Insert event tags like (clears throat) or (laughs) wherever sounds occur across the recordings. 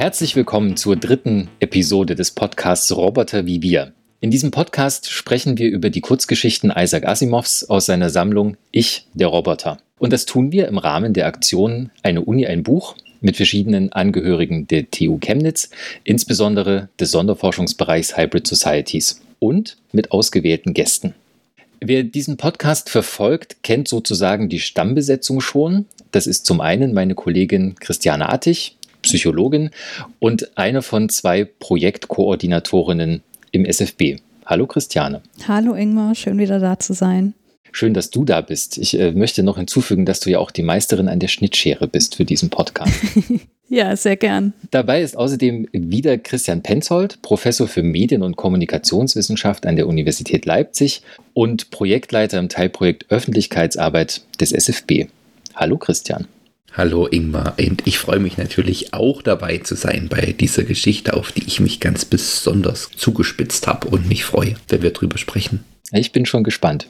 Herzlich willkommen zur dritten Episode des Podcasts Roboter wie wir. In diesem Podcast sprechen wir über die Kurzgeschichten Isaac Asimovs aus seiner Sammlung Ich, der Roboter. Und das tun wir im Rahmen der Aktion Eine Uni, ein Buch mit verschiedenen Angehörigen der TU Chemnitz, insbesondere des Sonderforschungsbereichs Hybrid Societies und mit ausgewählten Gästen. Wer diesen Podcast verfolgt, kennt sozusagen die Stammbesetzung schon. Das ist zum einen meine Kollegin Christiane Attig, Psychologin und eine von zwei Projektkoordinatorinnen im SFB. Hallo Christiane. Hallo Ingmar, schön wieder da zu sein. Schön, dass du da bist. Ich äh, möchte noch hinzufügen, dass du ja auch die Meisterin an der Schnittschere bist für diesen Podcast. (laughs) ja, sehr gern. Dabei ist außerdem wieder Christian Penzold, Professor für Medien- und Kommunikationswissenschaft an der Universität Leipzig und Projektleiter im Teilprojekt Öffentlichkeitsarbeit des SFB. Hallo Christian. Hallo Ingmar, und ich freue mich natürlich auch dabei zu sein bei dieser Geschichte, auf die ich mich ganz besonders zugespitzt habe und mich freue, wenn wir drüber sprechen. Ich bin schon gespannt.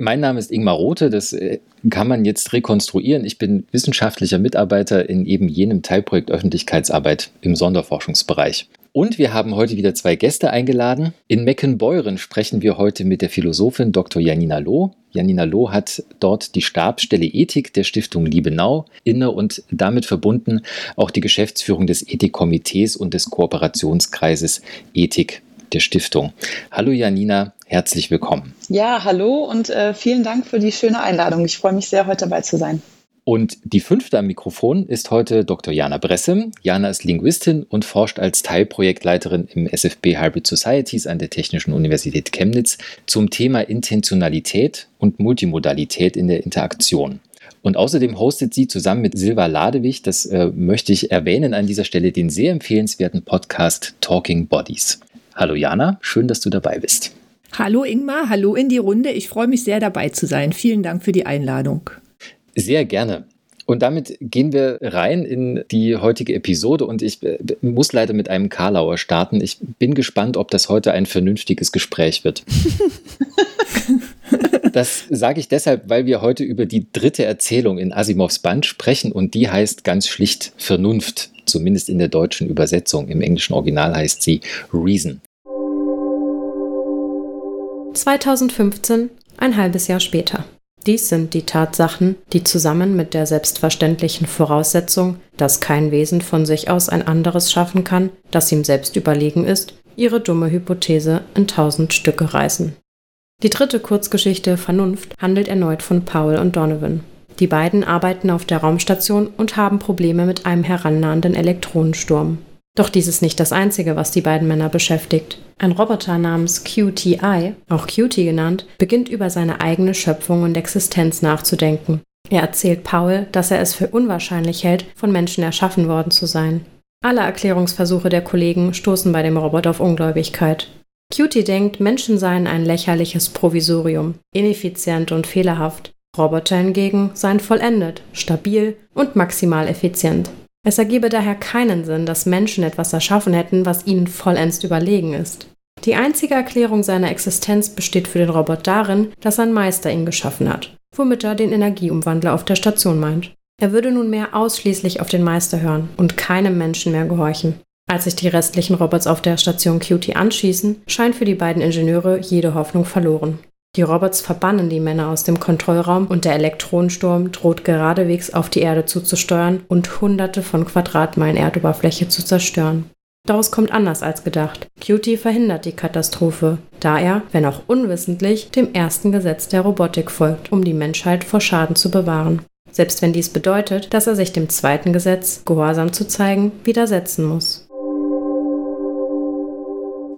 Mein Name ist Ingmar Rote, das äh, kann man jetzt rekonstruieren. Ich bin wissenschaftlicher Mitarbeiter in eben jenem Teilprojekt Öffentlichkeitsarbeit im Sonderforschungsbereich. Und wir haben heute wieder zwei Gäste eingeladen. In Meckenbeuren sprechen wir heute mit der Philosophin Dr. Janina Loh. Janina Loh hat dort die Stabsstelle Ethik der Stiftung Liebenau inne und damit verbunden auch die Geschäftsführung des Ethikkomitees und des Kooperationskreises Ethik der Stiftung. Hallo Janina, herzlich willkommen. Ja, hallo und äh, vielen Dank für die schöne Einladung. Ich freue mich sehr, heute dabei zu sein. Und die fünfte am Mikrofon ist heute Dr. Jana Bresse. Jana ist Linguistin und forscht als Teilprojektleiterin im SFB Hybrid Societies an der Technischen Universität Chemnitz zum Thema Intentionalität und Multimodalität in der Interaktion. Und außerdem hostet sie zusammen mit Silva Ladewig, das äh, möchte ich erwähnen an dieser Stelle, den sehr empfehlenswerten Podcast Talking Bodies. Hallo Jana, schön, dass du dabei bist. Hallo Ingmar, hallo in die Runde. Ich freue mich sehr dabei zu sein. Vielen Dank für die Einladung. Sehr gerne. Und damit gehen wir rein in die heutige Episode und ich äh, muss leider mit einem Karlauer starten. Ich bin gespannt, ob das heute ein vernünftiges Gespräch wird. (laughs) das sage ich deshalb, weil wir heute über die dritte Erzählung in Asimovs Band sprechen und die heißt ganz schlicht Vernunft, zumindest in der deutschen Übersetzung. Im englischen Original heißt sie Reason. 2015, ein halbes Jahr später. Dies sind die Tatsachen, die zusammen mit der selbstverständlichen Voraussetzung, dass kein Wesen von sich aus ein anderes schaffen kann, das ihm selbst überlegen ist, ihre dumme Hypothese in tausend Stücke reißen. Die dritte Kurzgeschichte Vernunft handelt erneut von Paul und Donovan. Die beiden arbeiten auf der Raumstation und haben Probleme mit einem herannahenden Elektronensturm. Doch dies ist nicht das Einzige, was die beiden Männer beschäftigt. Ein Roboter namens QTI, auch Cutie genannt, beginnt über seine eigene Schöpfung und Existenz nachzudenken. Er erzählt Paul, dass er es für unwahrscheinlich hält, von Menschen erschaffen worden zu sein. Alle Erklärungsversuche der Kollegen stoßen bei dem Roboter auf Ungläubigkeit. Cutie denkt, Menschen seien ein lächerliches Provisorium, ineffizient und fehlerhaft. Roboter hingegen seien vollendet, stabil und maximal effizient. Es ergebe daher keinen Sinn, dass Menschen etwas erschaffen hätten, was ihnen vollends überlegen ist. Die einzige Erklärung seiner Existenz besteht für den Robot darin, dass ein Meister ihn geschaffen hat, womit er den Energieumwandler auf der Station meint. Er würde nunmehr ausschließlich auf den Meister hören und keinem Menschen mehr gehorchen. Als sich die restlichen Robots auf der Station QT anschließen, scheint für die beiden Ingenieure jede Hoffnung verloren. Die Robots verbannen die Männer aus dem Kontrollraum und der Elektronensturm droht geradewegs auf die Erde zuzusteuern und hunderte von Quadratmeilen Erdoberfläche zu zerstören. Daraus kommt anders als gedacht. Cutie verhindert die Katastrophe, da er, wenn auch unwissentlich, dem ersten Gesetz der Robotik folgt, um die Menschheit vor Schaden zu bewahren. Selbst wenn dies bedeutet, dass er sich dem zweiten Gesetz, Gehorsam zu zeigen, widersetzen muss.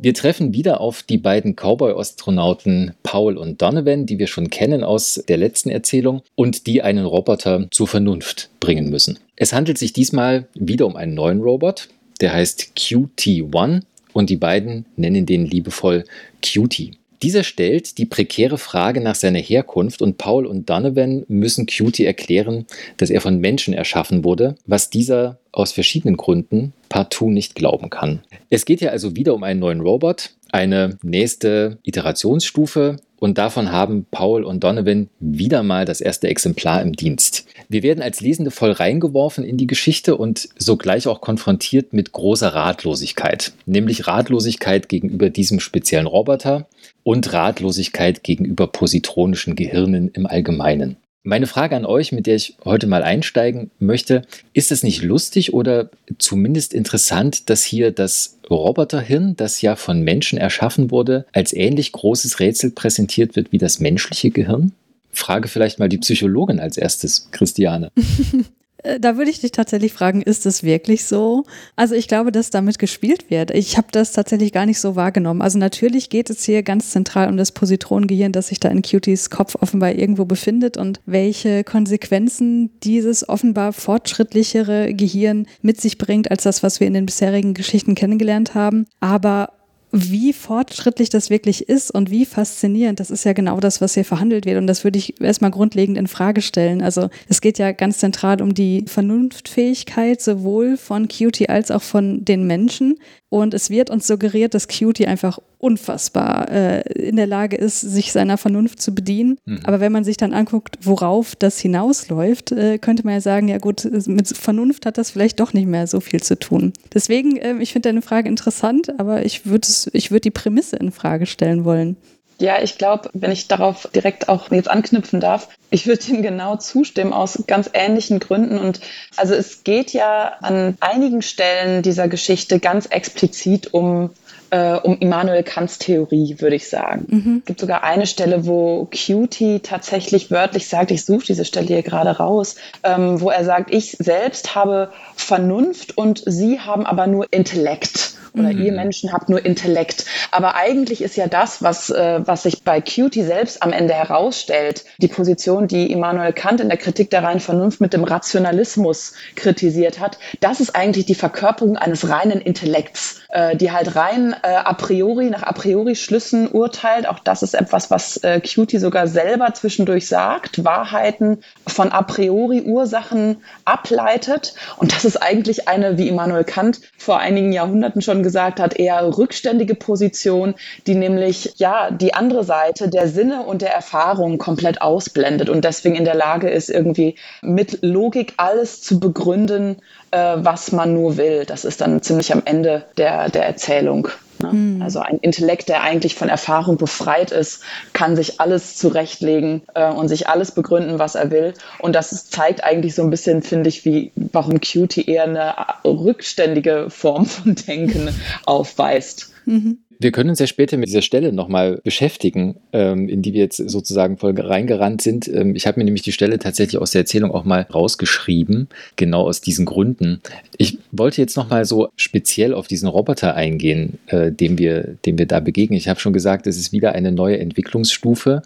Wir treffen wieder auf die beiden Cowboy-Astronauten Paul und Donovan, die wir schon kennen aus der letzten Erzählung und die einen Roboter zur Vernunft bringen müssen. Es handelt sich diesmal wieder um einen neuen Robot, der heißt QT1 und die beiden nennen den liebevoll Cutie. Dieser stellt die prekäre Frage nach seiner Herkunft und Paul und Donovan müssen Cutie erklären, dass er von Menschen erschaffen wurde, was dieser aus verschiedenen Gründen partout nicht glauben kann. Es geht ja also wieder um einen neuen Robot, eine nächste Iterationsstufe und davon haben Paul und Donovan wieder mal das erste Exemplar im Dienst. Wir werden als Lesende voll reingeworfen in die Geschichte und sogleich auch konfrontiert mit großer Ratlosigkeit, nämlich Ratlosigkeit gegenüber diesem speziellen Roboter und Ratlosigkeit gegenüber positronischen Gehirnen im Allgemeinen. Meine Frage an euch, mit der ich heute mal einsteigen möchte, ist es nicht lustig oder zumindest interessant, dass hier das Roboterhirn, das ja von Menschen erschaffen wurde, als ähnlich großes Rätsel präsentiert wird wie das menschliche Gehirn? Frage vielleicht mal die Psychologin als erstes, Christiane. (laughs) Äh, da würde ich dich tatsächlich fragen, ist es wirklich so? Also ich glaube, dass damit gespielt wird. Ich habe das tatsächlich gar nicht so wahrgenommen. Also natürlich geht es hier ganz zentral um das Positronengehirn, das sich da in Cuties Kopf offenbar irgendwo befindet und welche Konsequenzen dieses offenbar fortschrittlichere Gehirn mit sich bringt als das, was wir in den bisherigen Geschichten kennengelernt haben. Aber wie fortschrittlich das wirklich ist und wie faszinierend, das ist ja genau das, was hier verhandelt wird. Und das würde ich erstmal grundlegend in Frage stellen. Also es geht ja ganz zentral um die Vernunftfähigkeit sowohl von Cutie als auch von den Menschen. Und es wird uns suggeriert, dass Cutie einfach unfassbar äh, in der Lage ist, sich seiner Vernunft zu bedienen. Mhm. Aber wenn man sich dann anguckt, worauf das hinausläuft, äh, könnte man ja sagen, ja gut, mit Vernunft hat das vielleicht doch nicht mehr so viel zu tun. Deswegen, äh, ich finde deine Frage interessant, aber ich würde ich würd die Prämisse in Frage stellen wollen. Ja, ich glaube, wenn ich darauf direkt auch jetzt anknüpfen darf, ich würde ihm genau zustimmen aus ganz ähnlichen Gründen. Und also es geht ja an einigen Stellen dieser Geschichte ganz explizit um äh, um Immanuel Kants Theorie, würde ich sagen. Mhm. Es gibt sogar eine Stelle, wo Cutie tatsächlich wörtlich sagt, ich suche diese Stelle hier gerade raus, ähm, wo er sagt, ich selbst habe Vernunft und Sie haben aber nur Intellekt oder mhm. ihr Menschen habt nur Intellekt. Aber eigentlich ist ja das, was, äh, was sich bei Cutie selbst am Ende herausstellt, die Position, die Immanuel Kant in der Kritik der reinen Vernunft mit dem Rationalismus kritisiert hat, das ist eigentlich die Verkörperung eines reinen Intellekts, äh, die halt rein äh, a priori, nach a priori Schlüssen urteilt. Auch das ist etwas, was äh, Cutie sogar selber zwischendurch sagt, Wahrheiten von a priori Ursachen ableitet. Und das ist eigentlich eine, wie Immanuel Kant vor einigen Jahrhunderten schon gesagt hat, eher rückständige Position, die nämlich ja die andere Seite der Sinne und der Erfahrung komplett ausblendet und deswegen in der Lage ist, irgendwie mit Logik alles zu begründen, äh, was man nur will. Das ist dann ziemlich am Ende der, der Erzählung. Ne? Mhm. Also ein Intellekt, der eigentlich von Erfahrung befreit ist, kann sich alles zurechtlegen äh, und sich alles begründen, was er will. Und das zeigt eigentlich so ein bisschen, finde ich, wie warum Cutie eher eine rückständige Form von Denken (laughs) aufweist. Mhm. Wir können uns ja später mit dieser Stelle nochmal beschäftigen, ähm, in die wir jetzt sozusagen voll reingerannt sind. Ähm, ich habe mir nämlich die Stelle tatsächlich aus der Erzählung auch mal rausgeschrieben, genau aus diesen Gründen. Ich wollte jetzt nochmal so speziell auf diesen Roboter eingehen, äh, dem, wir, dem wir da begegnen. Ich habe schon gesagt, es ist wieder eine neue Entwicklungsstufe.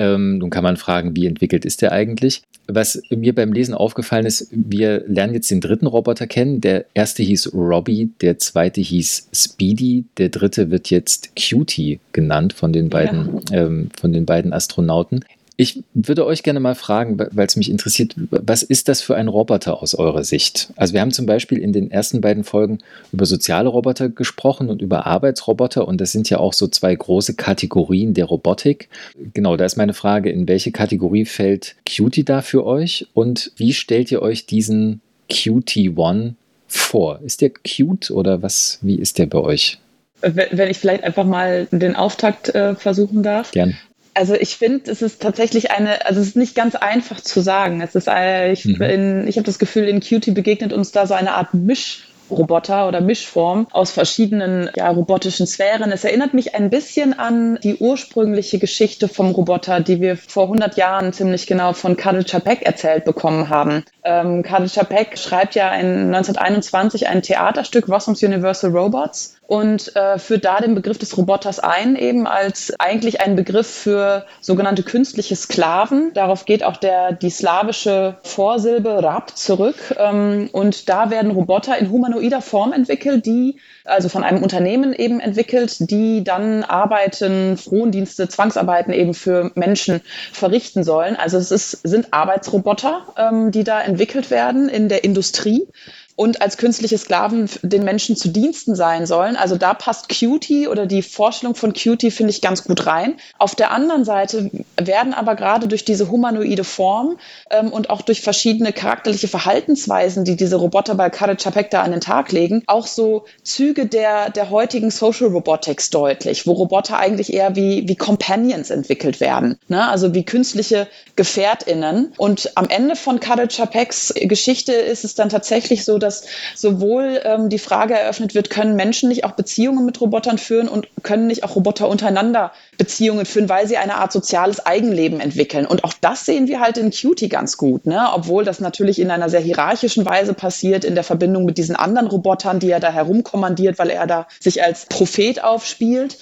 Ähm, nun kann man fragen, wie entwickelt ist der eigentlich? Was mir beim Lesen aufgefallen ist, wir lernen jetzt den dritten Roboter kennen. Der erste hieß Robbie, der zweite hieß Speedy, der dritte wird jetzt Cutie genannt von den beiden, ja. ähm, von den beiden Astronauten. Ich würde euch gerne mal fragen, weil es mich interessiert, was ist das für ein Roboter aus eurer Sicht? Also wir haben zum Beispiel in den ersten beiden Folgen über soziale Roboter gesprochen und über Arbeitsroboter und das sind ja auch so zwei große Kategorien der Robotik. Genau, da ist meine Frage, in welche Kategorie fällt Cutie da für euch und wie stellt ihr euch diesen Cutie One vor? Ist der cute oder was, wie ist der bei euch? Wenn ich vielleicht einfach mal den Auftakt äh, versuchen darf. Gern. Also ich finde, es ist tatsächlich eine, also es ist nicht ganz einfach zu sagen. Es ist, eine, ich, mhm. ich habe das Gefühl, in Cutie begegnet uns da so eine Art Misch. Roboter oder Mischform aus verschiedenen ja, robotischen Sphären. Es erinnert mich ein bisschen an die ursprüngliche Geschichte vom Roboter, die wir vor 100 Jahren ziemlich genau von Karel Čapek erzählt bekommen haben. Ähm, Karel Čapek schreibt ja in 1921 ein Theaterstück Rossums Universal Robots und äh, führt da den Begriff des Roboters ein, eben als eigentlich ein Begriff für sogenannte künstliche Sklaven. Darauf geht auch der, die slawische Vorsilbe Rab zurück. Ähm, und da werden Roboter in humanoider Form entwickelt, die also von einem Unternehmen eben entwickelt, die dann Arbeiten, Frondienste, Zwangsarbeiten eben für Menschen verrichten sollen. Also es ist, sind Arbeitsroboter, ähm, die da entwickelt werden in der Industrie. Und als künstliche Sklaven den Menschen zu Diensten sein sollen. Also da passt Cutie oder die Vorstellung von Cutie finde ich ganz gut rein. Auf der anderen Seite werden aber gerade durch diese humanoide Form ähm, und auch durch verschiedene charakterliche Verhaltensweisen, die diese Roboter bei Kare Chapekta an den Tag legen, auch so Züge der, der heutigen Social Robotics deutlich, wo Roboter eigentlich eher wie, wie Companions entwickelt werden. Ne? Also wie künstliche GefährtInnen. Und am Ende von Kare Chapeks Geschichte ist es dann tatsächlich so, dass sowohl ähm, die Frage eröffnet wird, können Menschen nicht auch Beziehungen mit Robotern führen und können nicht auch Roboter untereinander Beziehungen führen, weil sie eine Art soziales Eigenleben entwickeln. Und auch das sehen wir halt in Cutie ganz gut, ne? obwohl das natürlich in einer sehr hierarchischen Weise passiert, in der Verbindung mit diesen anderen Robotern, die er da herumkommandiert, weil er da sich als Prophet aufspielt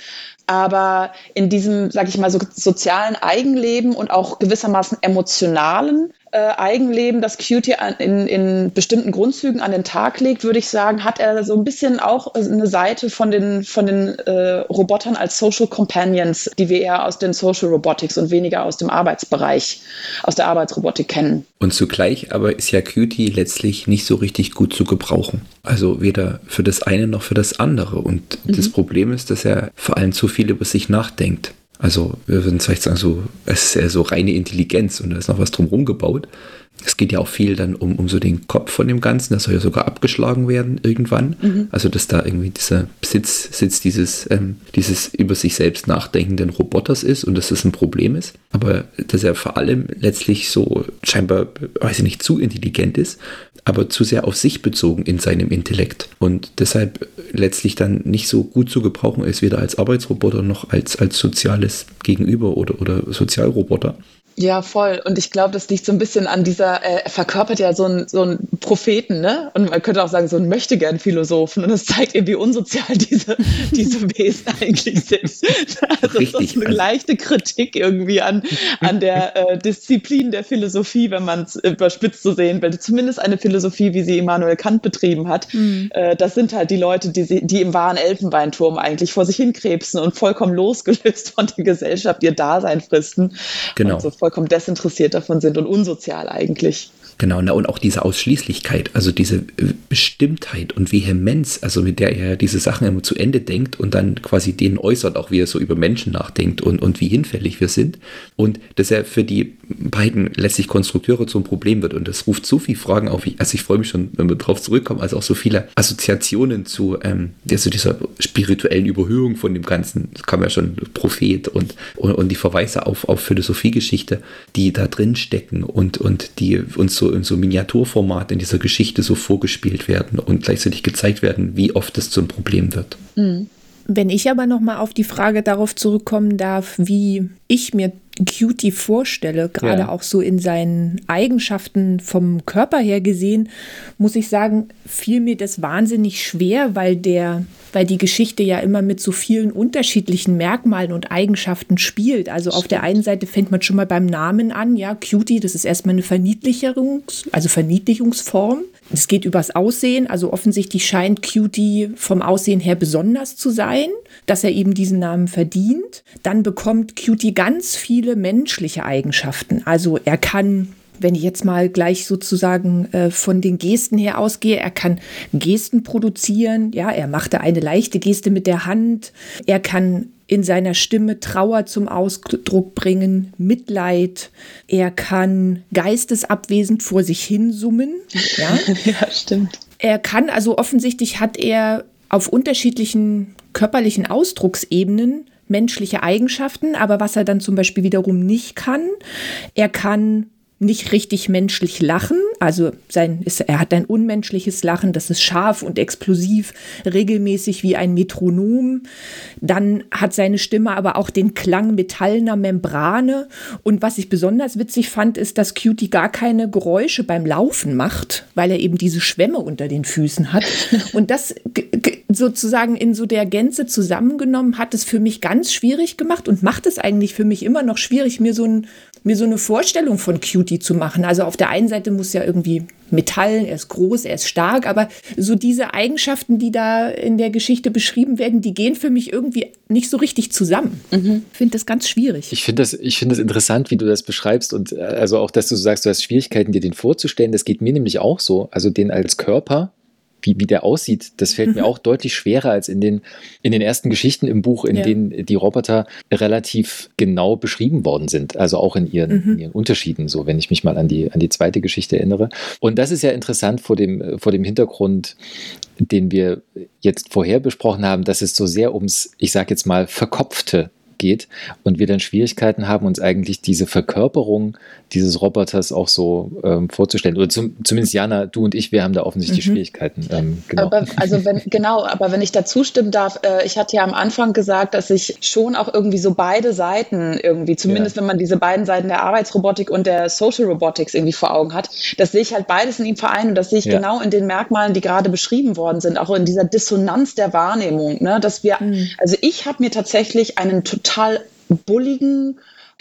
aber in diesem, sag ich mal, so sozialen Eigenleben und auch gewissermaßen emotionalen Eigenleben, das Cutie in, in bestimmten Grundzügen an den Tag legt, würde ich sagen, hat er so ein bisschen auch eine Seite von den, von den äh, Robotern als Social Companions, die wir eher aus den Social Robotics und weniger aus dem Arbeitsbereich, aus der Arbeitsrobotik kennen. Und zugleich aber ist ja Cutie letztlich nicht so richtig gut zu gebrauchen. Also weder für das eine noch für das andere. Und mhm. das Problem ist, dass er vor allem zu viel über sich nachdenkt. Also wir würden vielleicht sagen, so, es ist ja so reine Intelligenz und da ist noch was drumherum gebaut. Es geht ja auch viel dann um, um so den Kopf von dem Ganzen, das soll ja sogar abgeschlagen werden irgendwann. Mhm. Also dass da irgendwie dieser Sitz, Sitz dieses, ähm, dieses über sich selbst nachdenkenden Roboters ist und dass das ein Problem ist. Aber dass er vor allem letztlich so scheinbar, weiß ich nicht, zu intelligent ist, aber zu sehr auf sich bezogen in seinem Intellekt. Und deshalb letztlich dann nicht so gut zu gebrauchen ist, weder als Arbeitsroboter noch als, als soziales Gegenüber oder, oder Sozialroboter. Ja, voll. Und ich glaube, das liegt so ein bisschen an dieser, äh, er verkörpert ja so einen so einen Propheten, ne? Und man könnte auch sagen, so einen Möchtegern-Philosophen. Und das zeigt eben, wie unsozial (laughs) diese, diese Wesen eigentlich sind. (laughs) Also Richtig. das ist eine also leichte Kritik irgendwie an, an der äh, Disziplin der Philosophie, wenn man es überspitzt zu so sehen will. Zumindest eine Philosophie, wie sie Immanuel Kant betrieben hat. Mhm. Äh, das sind halt die Leute, die, sie, die im wahren Elfenbeinturm eigentlich vor sich hinkrebsen und vollkommen losgelöst von der Gesellschaft ihr Dasein fristen. Genau. Und so vollkommen desinteressiert davon sind und unsozial eigentlich. Genau, na, und auch diese Ausschließlichkeit, also diese äh, Bestimmtheit und Vehemenz, also mit der er diese Sachen immer zu Ende denkt und dann quasi denen äußert, auch wie er so über Menschen nachdenkt und, und wie hinfällig wir sind. Und dass er für die beiden letztlich Konstrukteure zum Problem wird. Und das ruft so viele Fragen auf. Also ich freue mich schon, wenn wir drauf zurückkommen, also auch so viele Assoziationen zu ähm, also dieser spirituellen Überhöhung von dem Ganzen. Das kam ja schon Prophet und, und, und die Verweise auf, auf Philosophiegeschichte, die da drin stecken und, und die uns so in so Miniaturformat in dieser Geschichte so vorgespielt werden und gleichzeitig gezeigt werden, wie oft es zum Problem wird. Mhm. Wenn ich aber noch mal auf die Frage darauf zurückkommen darf, wie ich mir Cutie vorstelle, gerade ja. auch so in seinen Eigenschaften vom Körper her gesehen, muss ich sagen, fiel mir das wahnsinnig schwer, weil der, weil die Geschichte ja immer mit so vielen unterschiedlichen Merkmalen und Eigenschaften spielt. Also auf der einen Seite fängt man schon mal beim Namen an, ja, Cutie, das ist erstmal eine Verniedlichungs-, also Verniedlichungsform. Es geht übers Aussehen, also offensichtlich scheint Cutie vom Aussehen her besonders zu sein, dass er eben diesen Namen verdient. Dann bekommt Cutie ganz viele menschliche Eigenschaften. Also er kann wenn ich jetzt mal gleich sozusagen äh, von den Gesten her ausgehe, er kann Gesten produzieren, ja, er machte eine leichte Geste mit der Hand, er kann in seiner Stimme Trauer zum Ausdruck bringen, Mitleid. Er kann geistesabwesend vor sich hin summen. Ja, (laughs) ja stimmt. Er kann, also offensichtlich hat er auf unterschiedlichen körperlichen Ausdrucksebenen menschliche Eigenschaften, aber was er dann zum Beispiel wiederum nicht kann, er kann nicht richtig menschlich lachen. Also sein, ist, er hat ein unmenschliches Lachen, das ist scharf und explosiv, regelmäßig wie ein Metronom. Dann hat seine Stimme aber auch den Klang metallener Membrane. Und was ich besonders witzig fand, ist, dass Cutie gar keine Geräusche beim Laufen macht, weil er eben diese Schwämme unter den Füßen hat. (laughs) Und das sozusagen in so der Gänze zusammengenommen hat es für mich ganz schwierig gemacht und macht es eigentlich für mich immer noch schwierig, mir so ein mir so eine Vorstellung von Cutie zu machen. Also auf der einen Seite muss ja irgendwie Metallen, er ist groß, er ist stark, aber so diese Eigenschaften, die da in der Geschichte beschrieben werden, die gehen für mich irgendwie nicht so richtig zusammen. Mhm. Ich finde das ganz schwierig. Ich finde das, find das interessant, wie du das beschreibst und äh, also auch, dass du sagst, du hast Schwierigkeiten, dir den vorzustellen. Das geht mir nämlich auch so. Also den als Körper wie, wie der aussieht, das fällt mir auch deutlich schwerer als in den, in den ersten Geschichten im Buch, in ja. denen die Roboter relativ genau beschrieben worden sind. Also auch in ihren, mhm. in ihren Unterschieden, so wenn ich mich mal an die, an die zweite Geschichte erinnere. Und das ist ja interessant vor dem, vor dem Hintergrund, den wir jetzt vorher besprochen haben, dass es so sehr ums, ich sage jetzt mal, Verkopfte geht und wir dann Schwierigkeiten haben, uns eigentlich diese Verkörperung dieses Roboters auch so ähm, vorzustellen. Oder zum, zumindest Jana, du und ich, wir haben da offensichtlich mhm. Schwierigkeiten. Ähm, genau. Aber, also wenn, genau, aber wenn ich da zustimmen darf, äh, ich hatte ja am Anfang gesagt, dass ich schon auch irgendwie so beide Seiten irgendwie, zumindest ja. wenn man diese beiden Seiten der Arbeitsrobotik und der Social Robotics irgendwie vor Augen hat, das sehe ich halt beides in ihm vereinen und das sehe ich ja. genau in den Merkmalen, die gerade beschrieben worden sind, auch in dieser Dissonanz der Wahrnehmung, ne, dass wir, mhm. also ich habe mir tatsächlich einen total bulligen,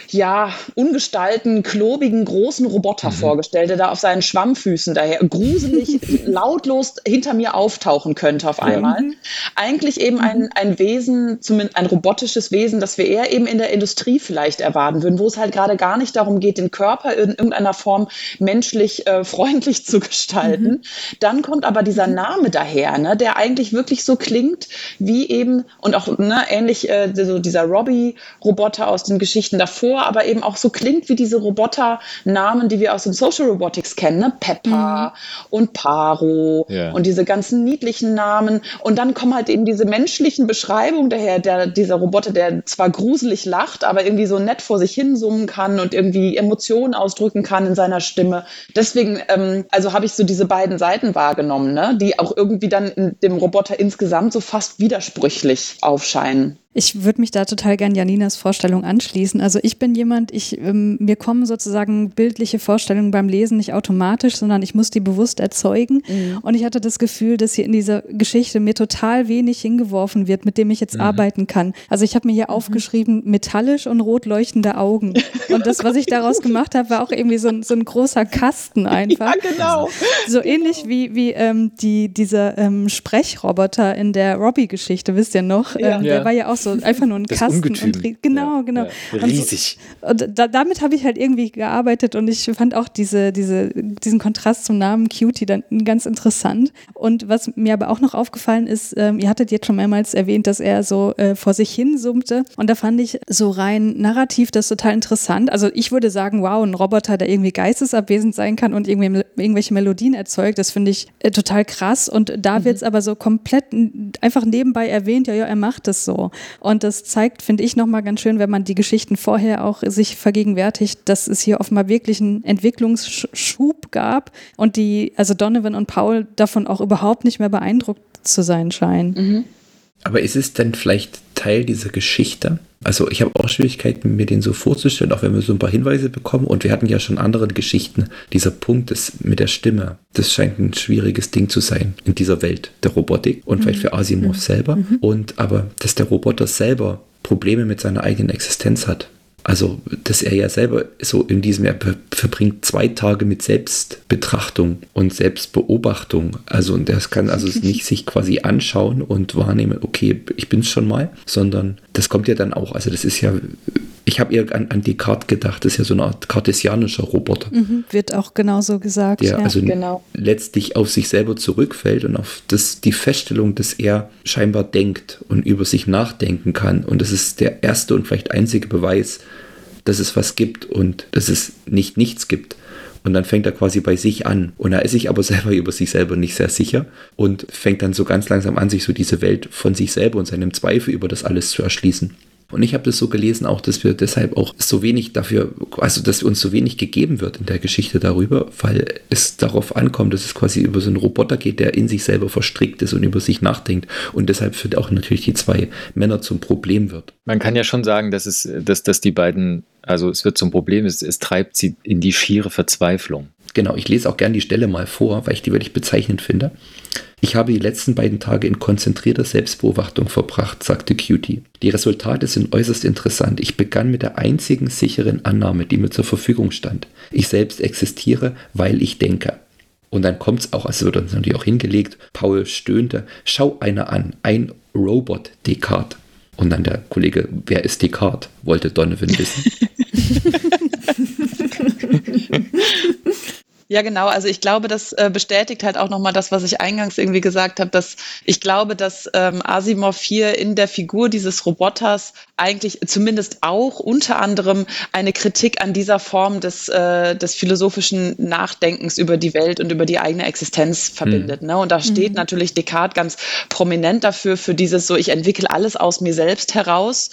ja, ungestalten, klobigen, großen Roboter mhm. vorgestellt, der da auf seinen Schwammfüßen daher gruselig, (laughs) lautlos hinter mir auftauchen könnte auf einmal. Mhm. Eigentlich eben ein, mhm. ein Wesen, zumindest ein robotisches Wesen, das wir eher eben in der Industrie vielleicht erwarten würden, wo es halt gerade gar nicht darum geht, den Körper in irgendeiner Form menschlich äh, freundlich zu gestalten. Mhm. Dann kommt aber dieser mhm. Name daher, ne, der eigentlich wirklich so klingt wie eben, und auch ne, ähnlich äh, so dieser Robbie-Roboter aus den Geschichten davor, vor, aber eben auch so klingt wie diese Roboternamen, die wir aus dem Social Robotics kennen, ne? Peppa mhm. und Paro ja. und diese ganzen niedlichen Namen. Und dann kommen halt eben diese menschlichen Beschreibungen daher, der, dieser Roboter, der zwar gruselig lacht, aber irgendwie so nett vor sich hin summen kann und irgendwie Emotionen ausdrücken kann in seiner Stimme. Deswegen, ähm, also habe ich so diese beiden Seiten wahrgenommen, ne? die auch irgendwie dann in dem Roboter insgesamt so fast widersprüchlich aufscheinen. Ich würde mich da total gern Janinas Vorstellung anschließen. Also ich bin jemand, ich, ähm, mir kommen sozusagen bildliche Vorstellungen beim Lesen nicht automatisch, sondern ich muss die bewusst erzeugen. Mhm. Und ich hatte das Gefühl, dass hier in dieser Geschichte mir total wenig hingeworfen wird, mit dem ich jetzt mhm. arbeiten kann. Also ich habe mir hier mhm. aufgeschrieben, metallisch und rot leuchtende Augen. Und das, was ich daraus gemacht habe, war auch irgendwie so ein, so ein großer Kasten (laughs) einfach. Ja, genau. So ähnlich wie, wie ähm, die, dieser ähm, Sprechroboter in der Robbie-Geschichte, wisst ihr noch? Ja. Ähm, der war ja auch so so einfach nur ein das Kasten. Und, genau, genau. Ja, riesig. Und, und da, damit habe ich halt irgendwie gearbeitet und ich fand auch diese, diese, diesen Kontrast zum Namen Cutie dann ganz interessant. Und was mir aber auch noch aufgefallen ist, ähm, ihr hattet jetzt schon mehrmals erwähnt, dass er so äh, vor sich hin summte. Und da fand ich so rein narrativ das total interessant. Also ich würde sagen, wow, ein Roboter, der irgendwie geistesabwesend sein kann und irgendwie irgendwelche Melodien erzeugt, das finde ich äh, total krass. Und da mhm. wird es aber so komplett einfach nebenbei erwähnt, ja, ja, er macht das so. Und das zeigt, finde ich, nochmal ganz schön, wenn man die Geschichten vorher auch sich vergegenwärtigt, dass es hier offenbar wirklich einen Entwicklungsschub gab und die, also Donovan und Paul davon auch überhaupt nicht mehr beeindruckt zu sein scheinen. Mhm. Aber ist es denn vielleicht Teil dieser Geschichte? Also ich habe auch Schwierigkeiten, mir den so vorzustellen, auch wenn wir so ein paar Hinweise bekommen. Und wir hatten ja schon andere Geschichten. Dieser Punkt des, mit der Stimme, das scheint ein schwieriges Ding zu sein in dieser Welt der Robotik und mhm. vielleicht für Asimov mhm. selber. Mhm. Und aber, dass der Roboter selber Probleme mit seiner eigenen Existenz hat. Also, dass er ja selber so in diesem, er verbringt zwei Tage mit Selbstbetrachtung und Selbstbeobachtung. Also, und das kann also (laughs) nicht sich quasi anschauen und wahrnehmen, okay, ich bin's schon mal, sondern das kommt ja dann auch. Also, das ist ja ich habe eher an, an Descartes gedacht, das ist ja so eine Art kartesianischer Roboter. Mhm, wird auch genauso gesagt. Der ja. also genau. letztlich auf sich selber zurückfällt und auf das, die Feststellung, dass er scheinbar denkt und über sich nachdenken kann. Und das ist der erste und vielleicht einzige Beweis, dass es was gibt und dass es nicht nichts gibt. Und dann fängt er quasi bei sich an. Und er ist sich aber (laughs) selber über sich selber nicht sehr sicher und fängt dann so ganz langsam an, sich so diese Welt von sich selber und seinem Zweifel über das alles zu erschließen. Und ich habe das so gelesen, auch, dass wir deshalb auch so wenig dafür, also dass uns so wenig gegeben wird in der Geschichte darüber, weil es darauf ankommt, dass es quasi über so einen Roboter geht, der in sich selber verstrickt ist und über sich nachdenkt und deshalb für auch natürlich die zwei Männer zum Problem wird. Man kann ja schon sagen, dass es, dass, dass die beiden, also es wird zum Problem, es, es treibt sie in die schiere Verzweiflung. Genau, ich lese auch gern die Stelle mal vor, weil ich die wirklich bezeichnend finde. Ich habe die letzten beiden Tage in konzentrierter Selbstbeobachtung verbracht, sagte Cutie. Die Resultate sind äußerst interessant. Ich begann mit der einzigen sicheren Annahme, die mir zur Verfügung stand. Ich selbst existiere, weil ich denke. Und dann kommt es auch, also wird uns natürlich auch hingelegt, Paul stöhnte, schau einer an, ein Robot Descartes. Und dann der Kollege, wer ist Descartes, wollte Donovan wissen. (laughs) Ja, genau. Also ich glaube, das äh, bestätigt halt auch nochmal das, was ich eingangs irgendwie gesagt habe, dass ich glaube, dass ähm, Asimov hier in der Figur dieses Roboters eigentlich zumindest auch unter anderem eine Kritik an dieser Form des, äh, des philosophischen Nachdenkens über die Welt und über die eigene Existenz verbindet. Mhm. Ne? Und da steht mhm. natürlich Descartes ganz prominent dafür, für dieses so, ich entwickle alles aus mir selbst heraus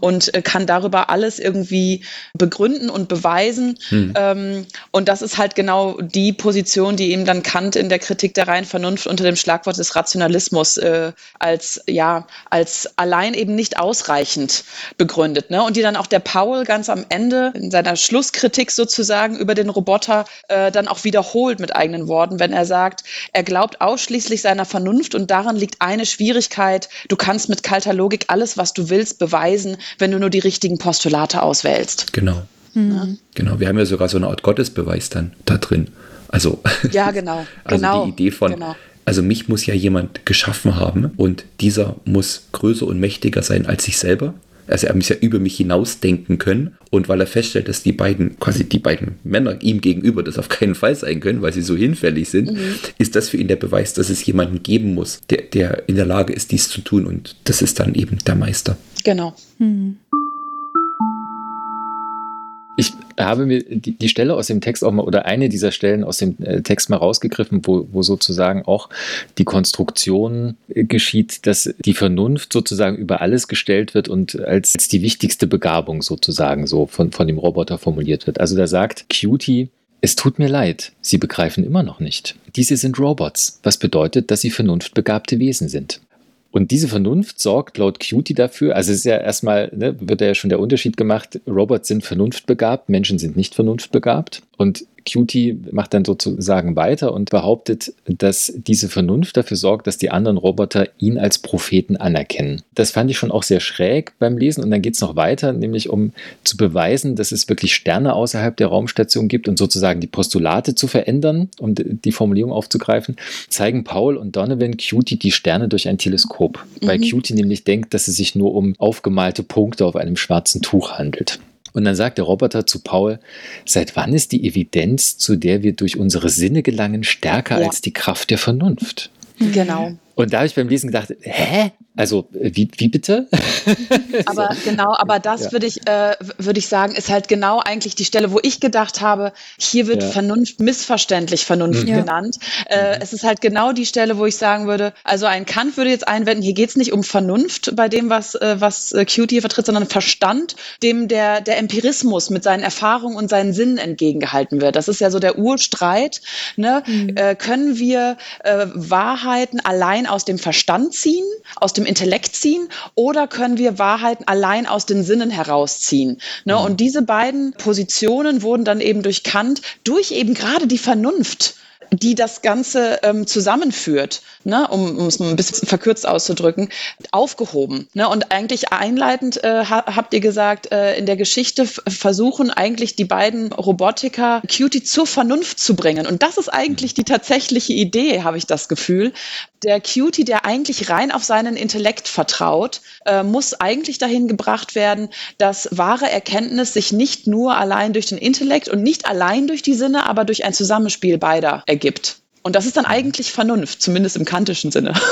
und äh, kann darüber alles irgendwie begründen und beweisen. Mhm. Ähm, und das ist halt genau die Position, die ihm dann Kant in der Kritik der reinen Vernunft unter dem Schlagwort des Rationalismus äh, als, ja, als allein eben nicht ausreichend begründet. Ne? Und die dann auch der Paul ganz am Ende in seiner Schlusskritik sozusagen über den Roboter äh, dann auch wiederholt mit eigenen Worten, wenn er sagt, er glaubt ausschließlich seiner Vernunft und daran liegt eine Schwierigkeit. Du kannst mit kalter Logik alles, was du willst, beweisen, wenn du nur die richtigen Postulate auswählst. Genau. Mhm. Genau, wir haben ja sogar so eine Art Gottesbeweis dann da drin. Also, (laughs) ja, genau. (laughs) also genau. die Idee von, genau. also mich muss ja jemand geschaffen haben und dieser muss größer und mächtiger sein als ich selber. Also er muss ja über mich hinausdenken können. Und weil er feststellt, dass die beiden, quasi die beiden Männer ihm gegenüber das auf keinen Fall sein können, weil sie so hinfällig sind, mhm. ist das für ihn der Beweis, dass es jemanden geben muss, der, der in der Lage ist, dies zu tun. Und das ist dann eben der Meister. Genau. Mhm. Ich habe mir die, die, Stelle aus dem Text auch mal oder eine dieser Stellen aus dem äh, Text mal rausgegriffen, wo, wo sozusagen auch die Konstruktion äh, geschieht, dass die Vernunft sozusagen über alles gestellt wird und als, als die wichtigste Begabung sozusagen so von, von dem Roboter formuliert wird. Also da sagt Cutie, es tut mir leid, Sie begreifen immer noch nicht. Diese sind Robots, was bedeutet, dass sie vernunftbegabte Wesen sind. Und diese Vernunft sorgt laut Cutie dafür, also es ist ja erstmal, ne, wird ja schon der Unterschied gemacht, Robots sind vernunftbegabt, Menschen sind nicht vernunftbegabt. Und Cutie macht dann sozusagen weiter und behauptet, dass diese Vernunft dafür sorgt, dass die anderen Roboter ihn als Propheten anerkennen. Das fand ich schon auch sehr schräg beim Lesen und dann geht es noch weiter, nämlich um zu beweisen, dass es wirklich Sterne außerhalb der Raumstation gibt und sozusagen die Postulate zu verändern, um die Formulierung aufzugreifen, zeigen Paul und Donovan Cutie die Sterne durch ein Teleskop, mhm. weil Cutie nämlich denkt, dass es sich nur um aufgemalte Punkte auf einem schwarzen Tuch handelt. Und dann sagt der Roboter zu Paul, seit wann ist die Evidenz, zu der wir durch unsere Sinne gelangen, stärker ja. als die Kraft der Vernunft? Genau. Und da habe ich beim Lesen gedacht, hä? Also, wie, wie bitte? (laughs) aber genau, aber das ja. würde ich, äh, würde ich sagen, ist halt genau eigentlich die Stelle, wo ich gedacht habe, hier wird ja. Vernunft missverständlich Vernunft ja. genannt. Äh, mhm. Es ist halt genau die Stelle, wo ich sagen würde, also ein Kant würde jetzt einwenden, hier geht es nicht um Vernunft bei dem, was, äh, was äh, Cute hier vertritt, sondern Verstand, dem der, der Empirismus mit seinen Erfahrungen und seinen Sinnen entgegengehalten wird. Das ist ja so der Urstreit. Ne? Mhm. Äh, können wir äh, Wahrheiten allein aus dem Verstand ziehen, aus dem Intellekt ziehen oder können wir Wahrheiten allein aus den Sinnen herausziehen? Ne? Mhm. Und diese beiden Positionen wurden dann eben durch Kant, durch eben gerade die Vernunft, die das Ganze ähm, zusammenführt, ne, um, um es ein bisschen verkürzt auszudrücken, aufgehoben. Ne? Und eigentlich einleitend äh, habt ihr gesagt, äh, in der Geschichte versuchen eigentlich die beiden Robotiker Cutie zur Vernunft zu bringen. Und das ist eigentlich die tatsächliche Idee, habe ich das Gefühl. Der Cutie, der eigentlich rein auf seinen Intellekt vertraut, äh, muss eigentlich dahin gebracht werden, dass wahre Erkenntnis sich nicht nur allein durch den Intellekt und nicht allein durch die Sinne, aber durch ein Zusammenspiel beider ergibt. Und das ist dann eigentlich Vernunft, zumindest im kantischen Sinne. (laughs)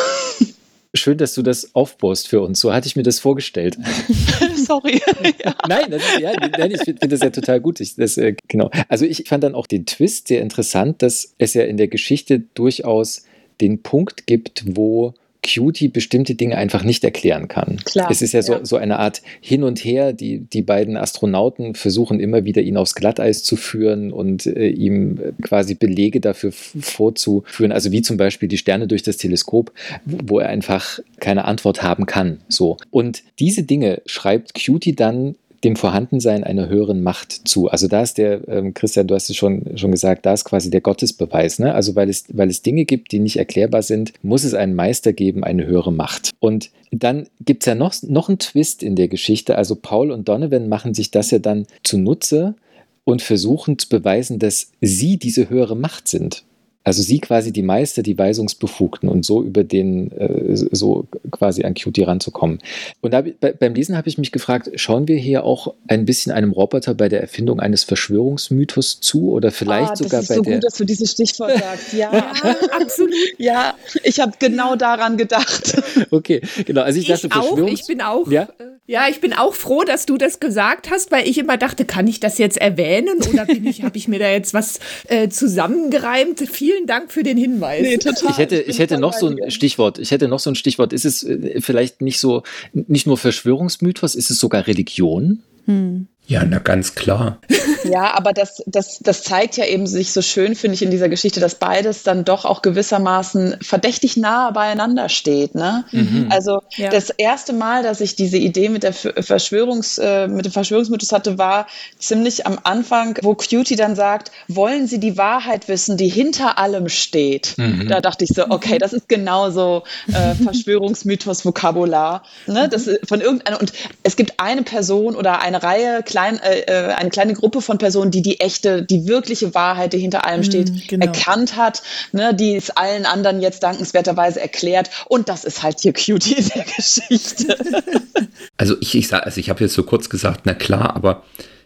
Schön, dass du das aufbaust für uns. So hatte ich mir das vorgestellt. (laughs) Sorry. (laughs) ja. Nein, das ist, ja, nein, ich finde das ja total gut. Ich, das, äh, genau. Also ich fand dann auch den Twist sehr interessant, dass es ja in der Geschichte durchaus den Punkt gibt, wo Cutie bestimmte Dinge einfach nicht erklären kann. Klar, es ist ja, ja, So, so eine Art Hin und Her. Die, die beiden Astronauten versuchen immer wieder, ihn aufs Glatteis zu führen und äh, ihm quasi Belege dafür vorzuführen. Also wie zum Beispiel die Sterne durch das Teleskop, wo er einfach keine Antwort haben kann. So. Und diese Dinge schreibt Cutie dann dem Vorhandensein einer höheren Macht zu. Also da ist der, ähm, Christian, du hast es schon, schon gesagt, da ist quasi der Gottesbeweis. Ne? Also weil es, weil es Dinge gibt, die nicht erklärbar sind, muss es einen Meister geben, eine höhere Macht. Und dann gibt es ja noch, noch einen Twist in der Geschichte. Also Paul und Donovan machen sich das ja dann zunutze und versuchen zu beweisen, dass sie diese höhere Macht sind. Also sie quasi die Meister, die Weisungsbefugten und so über den, äh, so quasi an Cutie ranzukommen. Und da, bei, beim Lesen habe ich mich gefragt, schauen wir hier auch ein bisschen einem Roboter bei der Erfindung eines Verschwörungsmythos zu oder vielleicht ah, sogar bei bei so der... gut, dass du dieses Stichwort sagst. Ja, (laughs) ja absolut. Ja, ich habe genau daran gedacht. (laughs) Okay, genau. Also ich, dachte, ich auch, ich bin auch, ja? Äh, ja, ich bin auch froh, dass du das gesagt hast, weil ich immer dachte, kann ich das jetzt erwähnen oder ich, (laughs) habe ich mir da jetzt was äh, zusammengereimt? Vielen Dank für den Hinweis. Nee, total. Ich hätte, ich hätte noch so ein Stichwort. Ich hätte noch so ein Stichwort. Ist es äh, vielleicht nicht so, nicht nur Verschwörungsmythos, ist es sogar Religion? Hm. Ja, na ganz klar. Ja, aber das, das, das zeigt ja eben sich so schön, finde ich, in dieser Geschichte, dass beides dann doch auch gewissermaßen verdächtig nahe beieinander steht. Ne? Mhm. Also ja. das erste Mal, dass ich diese Idee mit, der Verschwörungs, äh, mit dem Verschwörungsmythos hatte, war ziemlich am Anfang, wo Cutie dann sagt, wollen Sie die Wahrheit wissen, die hinter allem steht? Mhm. Da dachte ich so, okay, das ist genauso äh, (laughs) Verschwörungsmythos-Vokabular. Ne? Das von irgendeiner, und es gibt eine Person oder eine Reihe, klein, äh, äh eine kleine Gruppe von Personen, die die echte, die wirkliche Wahrheit, die hinter allem steht, mm, genau. erkannt hat, ne, die es allen anderen jetzt dankenswerterweise erklärt. Und das ist halt hier Cutie in der Geschichte. (laughs) Also ich, ich sag, also ich habe jetzt so kurz gesagt, na klar, aber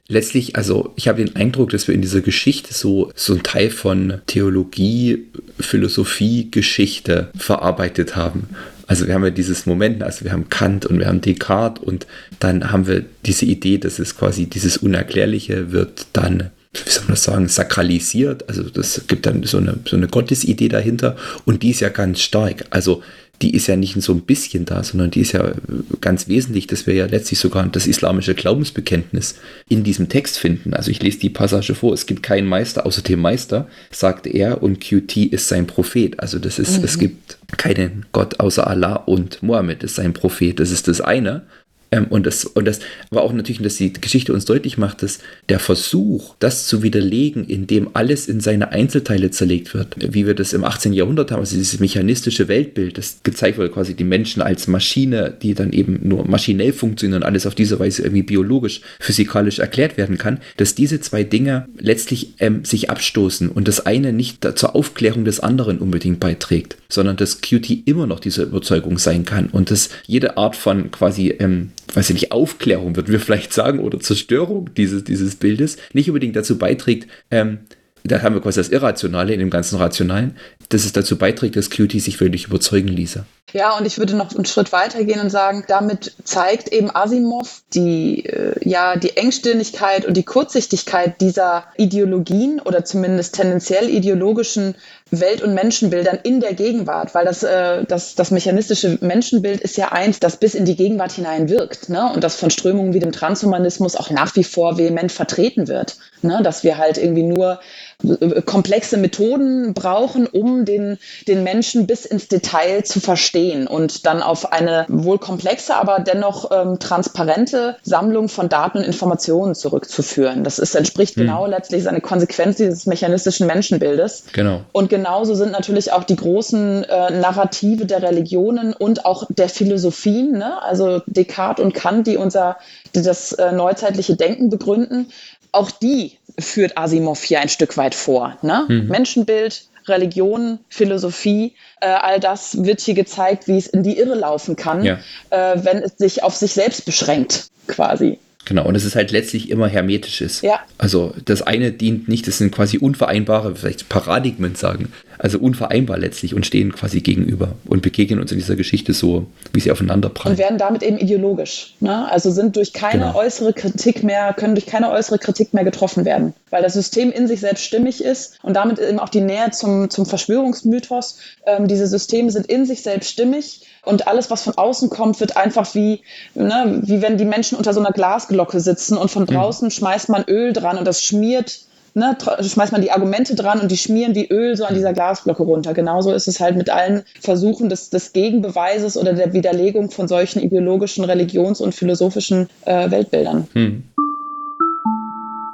letztlich, also ich habe den Eindruck, dass wir in dieser Geschichte so, so ein Teil von Theologie, Philosophie, Geschichte verarbeitet haben. Also wir haben ja dieses Moment, also wir haben Kant und wir haben Descartes und dann haben wir diese Idee, dass es quasi dieses Unerklärliche wird dann wie soll man das sagen, sakralisiert. Also das gibt dann so eine, so eine Gottesidee dahinter und die ist ja ganz stark. Also die ist ja nicht so ein bisschen da, sondern die ist ja ganz wesentlich, dass wir ja letztlich sogar das islamische Glaubensbekenntnis in diesem Text finden. Also ich lese die Passage vor, es gibt keinen Meister außer dem Meister, sagt er, und QT ist sein Prophet. Also das ist, mhm. es gibt keinen Gott außer Allah und Mohammed ist sein Prophet. Das ist das eine. Ähm, und, das, und das war auch natürlich, dass die Geschichte uns deutlich macht, dass der Versuch, das zu widerlegen, indem alles in seine Einzelteile zerlegt wird, wie wir das im 18. Jahrhundert haben, also dieses mechanistische Weltbild, das gezeigt wird, quasi die Menschen als Maschine, die dann eben nur maschinell funktionieren und alles auf diese Weise irgendwie biologisch, physikalisch erklärt werden kann, dass diese zwei Dinge letztlich ähm, sich abstoßen und das eine nicht zur Aufklärung des anderen unbedingt beiträgt, sondern dass QT immer noch diese Überzeugung sein kann und dass jede Art von quasi ähm, weiß ich nicht, Aufklärung, würden wir vielleicht sagen, oder Zerstörung dieses, dieses Bildes, nicht unbedingt dazu beiträgt, ähm, da haben wir quasi das Irrationale in dem ganzen Rationalen, dass es dazu beiträgt, dass Cutie sich wirklich überzeugen ließe. Ja, und ich würde noch einen Schritt weiter gehen und sagen, damit zeigt eben Asimov die, äh, ja, die Engstirnigkeit und die Kurzsichtigkeit dieser Ideologien oder zumindest tendenziell ideologischen Welt- und Menschenbildern in der Gegenwart, weil das, äh, das, das mechanistische Menschenbild ist ja eins, das bis in die Gegenwart hinein wirkt ne? und das von Strömungen wie dem Transhumanismus auch nach wie vor vehement vertreten wird. Ne? Dass wir halt irgendwie nur komplexe Methoden brauchen, um den, den Menschen bis ins Detail zu verstehen und dann auf eine wohl komplexe, aber dennoch ähm, transparente Sammlung von Daten und Informationen zurückzuführen. Das ist, entspricht hm. genau letztlich seine Konsequenz dieses mechanistischen Menschenbildes. Genau. Und genauso sind natürlich auch die großen äh, Narrative der Religionen und auch der Philosophien, ne? also Descartes und Kant, die unser die das äh, neuzeitliche Denken begründen, auch die führt Asimov hier ein Stück weit vor. Ne? Mhm. Menschenbild, Religion, Philosophie, äh, all das wird hier gezeigt, wie es in die Irre laufen kann, ja. äh, wenn es sich auf sich selbst beschränkt, quasi. Genau, und es ist halt letztlich immer hermetisches. Ja. Also das eine dient nicht, das sind quasi unvereinbare, vielleicht Paradigmen sagen, also unvereinbar letztlich und stehen quasi gegenüber und begegnen uns in dieser Geschichte so, wie sie aufeinander prallen. Und werden damit eben ideologisch. Ne? Also sind durch keine genau. äußere Kritik mehr, können durch keine äußere Kritik mehr getroffen werden, weil das System in sich selbst stimmig ist und damit eben auch die Nähe zum, zum Verschwörungsmythos. Ähm, diese Systeme sind in sich selbst stimmig und alles, was von außen kommt, wird einfach wie, ne, wie wenn die Menschen unter so einer Glasglocke sitzen und von mhm. draußen mhm. schmeißt man Öl dran und das schmiert Ne, schmeißt man die Argumente dran und die schmieren wie Öl so an dieser Glasglocke runter. Genauso ist es halt mit allen Versuchen des, des Gegenbeweises oder der Widerlegung von solchen ideologischen, religions- und philosophischen äh, Weltbildern. Hm.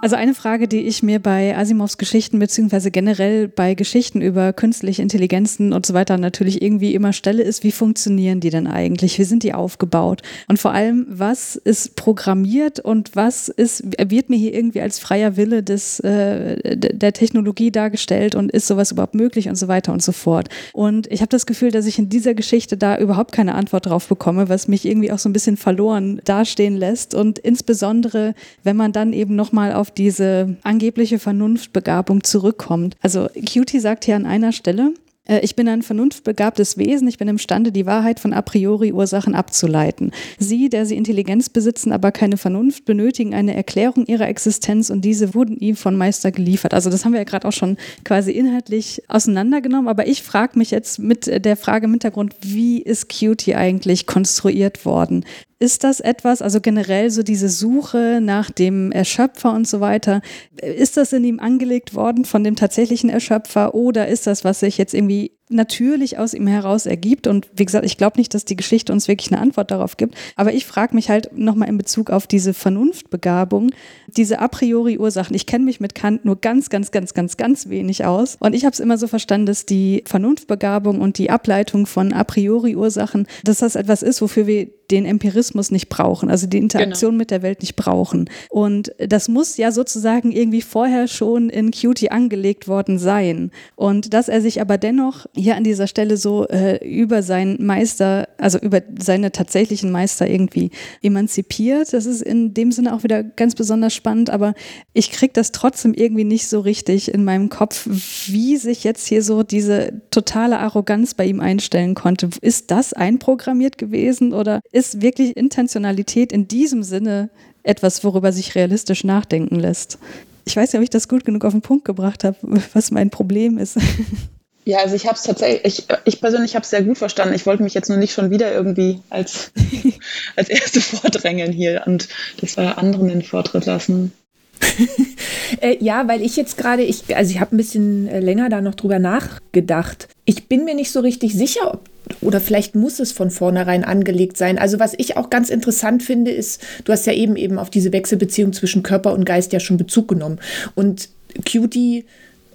Also eine Frage, die ich mir bei Asimovs Geschichten beziehungsweise generell bei Geschichten über künstliche Intelligenzen und so weiter natürlich irgendwie immer stelle, ist, wie funktionieren die denn eigentlich? Wie sind die aufgebaut? Und vor allem, was ist programmiert und was ist, wird mir hier irgendwie als freier Wille des, äh, der Technologie dargestellt und ist sowas überhaupt möglich und so weiter und so fort. Und ich habe das Gefühl, dass ich in dieser Geschichte da überhaupt keine Antwort drauf bekomme, was mich irgendwie auch so ein bisschen verloren dastehen lässt. Und insbesondere, wenn man dann eben nochmal auf auf diese angebliche Vernunftbegabung zurückkommt. Also Cutie sagt hier an einer Stelle, äh, ich bin ein vernunftbegabtes Wesen, ich bin imstande, die Wahrheit von a priori Ursachen abzuleiten. Sie, der sie Intelligenz besitzen, aber keine Vernunft, benötigen eine Erklärung ihrer Existenz und diese wurden ihm von Meister geliefert. Also das haben wir ja gerade auch schon quasi inhaltlich auseinandergenommen, aber ich frage mich jetzt mit der Frage im Hintergrund, wie ist Cutie eigentlich konstruiert worden? Ist das etwas, also generell so diese Suche nach dem Erschöpfer und so weiter, ist das in ihm angelegt worden von dem tatsächlichen Erschöpfer oder ist das, was sich jetzt irgendwie natürlich aus ihm heraus ergibt. Und wie gesagt, ich glaube nicht, dass die Geschichte uns wirklich eine Antwort darauf gibt. Aber ich frage mich halt nochmal in Bezug auf diese Vernunftbegabung, diese a priori Ursachen. Ich kenne mich mit Kant nur ganz, ganz, ganz, ganz, ganz wenig aus. Und ich habe es immer so verstanden, dass die Vernunftbegabung und die Ableitung von a priori Ursachen, dass das etwas ist, wofür wir den Empirismus nicht brauchen, also die Interaktion genau. mit der Welt nicht brauchen. Und das muss ja sozusagen irgendwie vorher schon in Cutie angelegt worden sein. Und dass er sich aber dennoch hier an dieser Stelle so äh, über seinen Meister, also über seine tatsächlichen Meister irgendwie emanzipiert. Das ist in dem Sinne auch wieder ganz besonders spannend, aber ich kriege das trotzdem irgendwie nicht so richtig in meinem Kopf, wie sich jetzt hier so diese totale Arroganz bei ihm einstellen konnte. Ist das einprogrammiert gewesen oder ist wirklich Intentionalität in diesem Sinne etwas, worüber sich realistisch nachdenken lässt? Ich weiß nicht, ob ich das gut genug auf den Punkt gebracht habe, was mein Problem ist. (laughs) Ja, also ich habe es tatsächlich, ich, ich persönlich habe es sehr gut verstanden. Ich wollte mich jetzt nur nicht schon wieder irgendwie als, (laughs) als Erste vordrängeln hier und das war anderen den Vortritt lassen. (laughs) äh, ja, weil ich jetzt gerade, ich, also ich habe ein bisschen äh, länger da noch drüber nachgedacht. Ich bin mir nicht so richtig sicher, ob oder vielleicht muss es von vornherein angelegt sein. Also was ich auch ganz interessant finde, ist, du hast ja eben eben auf diese Wechselbeziehung zwischen Körper und Geist ja schon Bezug genommen. Und Cutie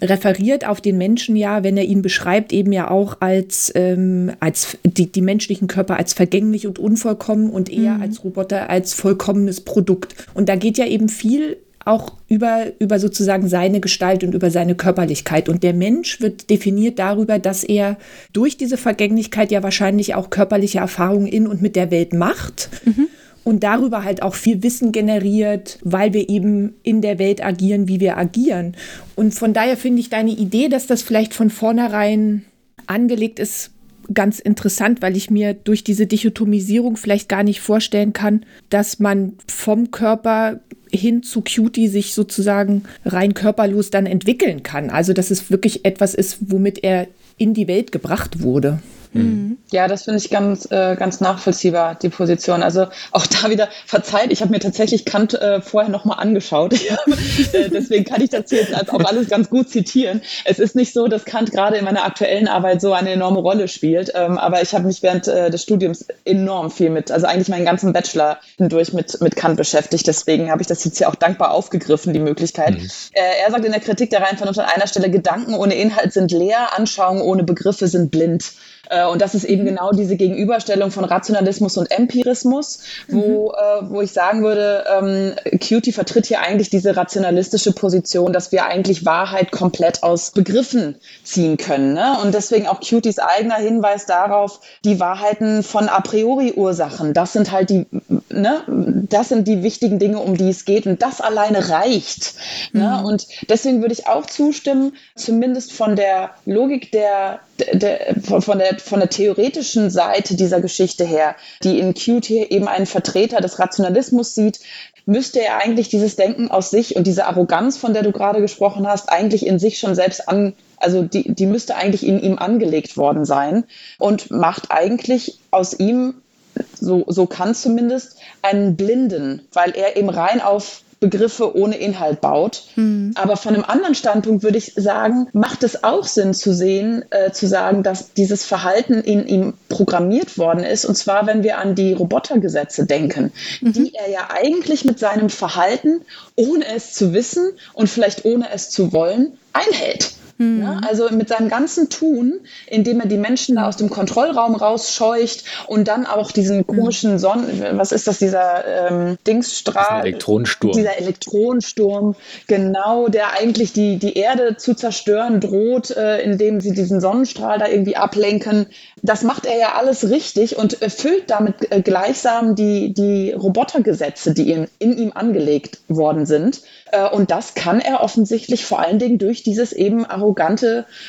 referiert auf den Menschen ja, wenn er ihn beschreibt, eben ja auch als, ähm, als die, die menschlichen Körper als vergänglich und unvollkommen und er mhm. als Roboter als vollkommenes Produkt. Und da geht ja eben viel auch über, über sozusagen seine Gestalt und über seine Körperlichkeit. Und der Mensch wird definiert darüber, dass er durch diese Vergänglichkeit ja wahrscheinlich auch körperliche Erfahrungen in und mit der Welt macht. Mhm und darüber halt auch viel Wissen generiert, weil wir eben in der Welt agieren, wie wir agieren. Und von daher finde ich deine Idee, dass das vielleicht von vornherein angelegt ist, ganz interessant, weil ich mir durch diese Dichotomisierung vielleicht gar nicht vorstellen kann, dass man vom Körper hin zu Cutie sich sozusagen rein körperlos dann entwickeln kann. Also dass es wirklich etwas ist, womit er in die Welt gebracht wurde. Mhm. Ja, das finde ich ganz, äh, ganz nachvollziehbar, die Position. Also auch da wieder verzeiht, ich habe mir tatsächlich Kant äh, vorher nochmal angeschaut. (laughs) äh, deswegen kann ich das hier jetzt auch alles ganz gut zitieren. Es ist nicht so, dass Kant gerade in meiner aktuellen Arbeit so eine enorme Rolle spielt, ähm, aber ich habe mich während äh, des Studiums enorm viel mit, also eigentlich meinen ganzen Bachelor hindurch mit, mit Kant beschäftigt. Deswegen habe ich das jetzt hier auch dankbar aufgegriffen, die Möglichkeit. Mhm. Äh, er sagt in der Kritik der Reihenvernunft an einer Stelle, Gedanken ohne Inhalt sind leer, Anschauungen ohne Begriffe sind blind. Äh, und das ist eben genau diese Gegenüberstellung von Rationalismus und Empirismus, wo, mhm. äh, wo ich sagen würde, ähm, Cutie vertritt hier eigentlich diese rationalistische Position, dass wir eigentlich Wahrheit komplett aus Begriffen ziehen können. Ne? Und deswegen auch Cuties eigener Hinweis darauf, die Wahrheiten von a priori Ursachen, das sind halt die, ne? das sind die wichtigen Dinge, um die es geht. Und das alleine reicht. Ne? Mhm. Ne? Und deswegen würde ich auch zustimmen, zumindest von der Logik der der, von, der, von der theoretischen Seite dieser Geschichte her, die in hier eben einen Vertreter des Rationalismus sieht, müsste er eigentlich dieses Denken aus sich und diese Arroganz, von der du gerade gesprochen hast, eigentlich in sich schon selbst an, also die, die müsste eigentlich in ihm angelegt worden sein und macht eigentlich aus ihm, so, so kann zumindest, einen Blinden, weil er eben rein auf Begriffe ohne Inhalt baut. Mhm. Aber von einem anderen Standpunkt würde ich sagen, macht es auch Sinn zu sehen, äh, zu sagen, dass dieses Verhalten in ihm programmiert worden ist. Und zwar, wenn wir an die Robotergesetze denken, mhm. die er ja eigentlich mit seinem Verhalten, ohne es zu wissen und vielleicht ohne es zu wollen, einhält. Mhm. Ja, also mit seinem ganzen Tun, indem er die Menschen da aus dem Kontrollraum rausscheucht und dann auch diesen hm. komischen Sonnen, was ist das, dieser ähm, Dingsstrahl? Elektronensturm. Dieser Elektronensturm, genau, der eigentlich die, die Erde zu zerstören droht, äh, indem sie diesen Sonnenstrahl da irgendwie ablenken. Das macht er ja alles richtig und erfüllt damit äh, gleichsam die, die Robotergesetze, die in, in ihm angelegt worden sind. Äh, und das kann er offensichtlich vor allen Dingen durch dieses eben arrogante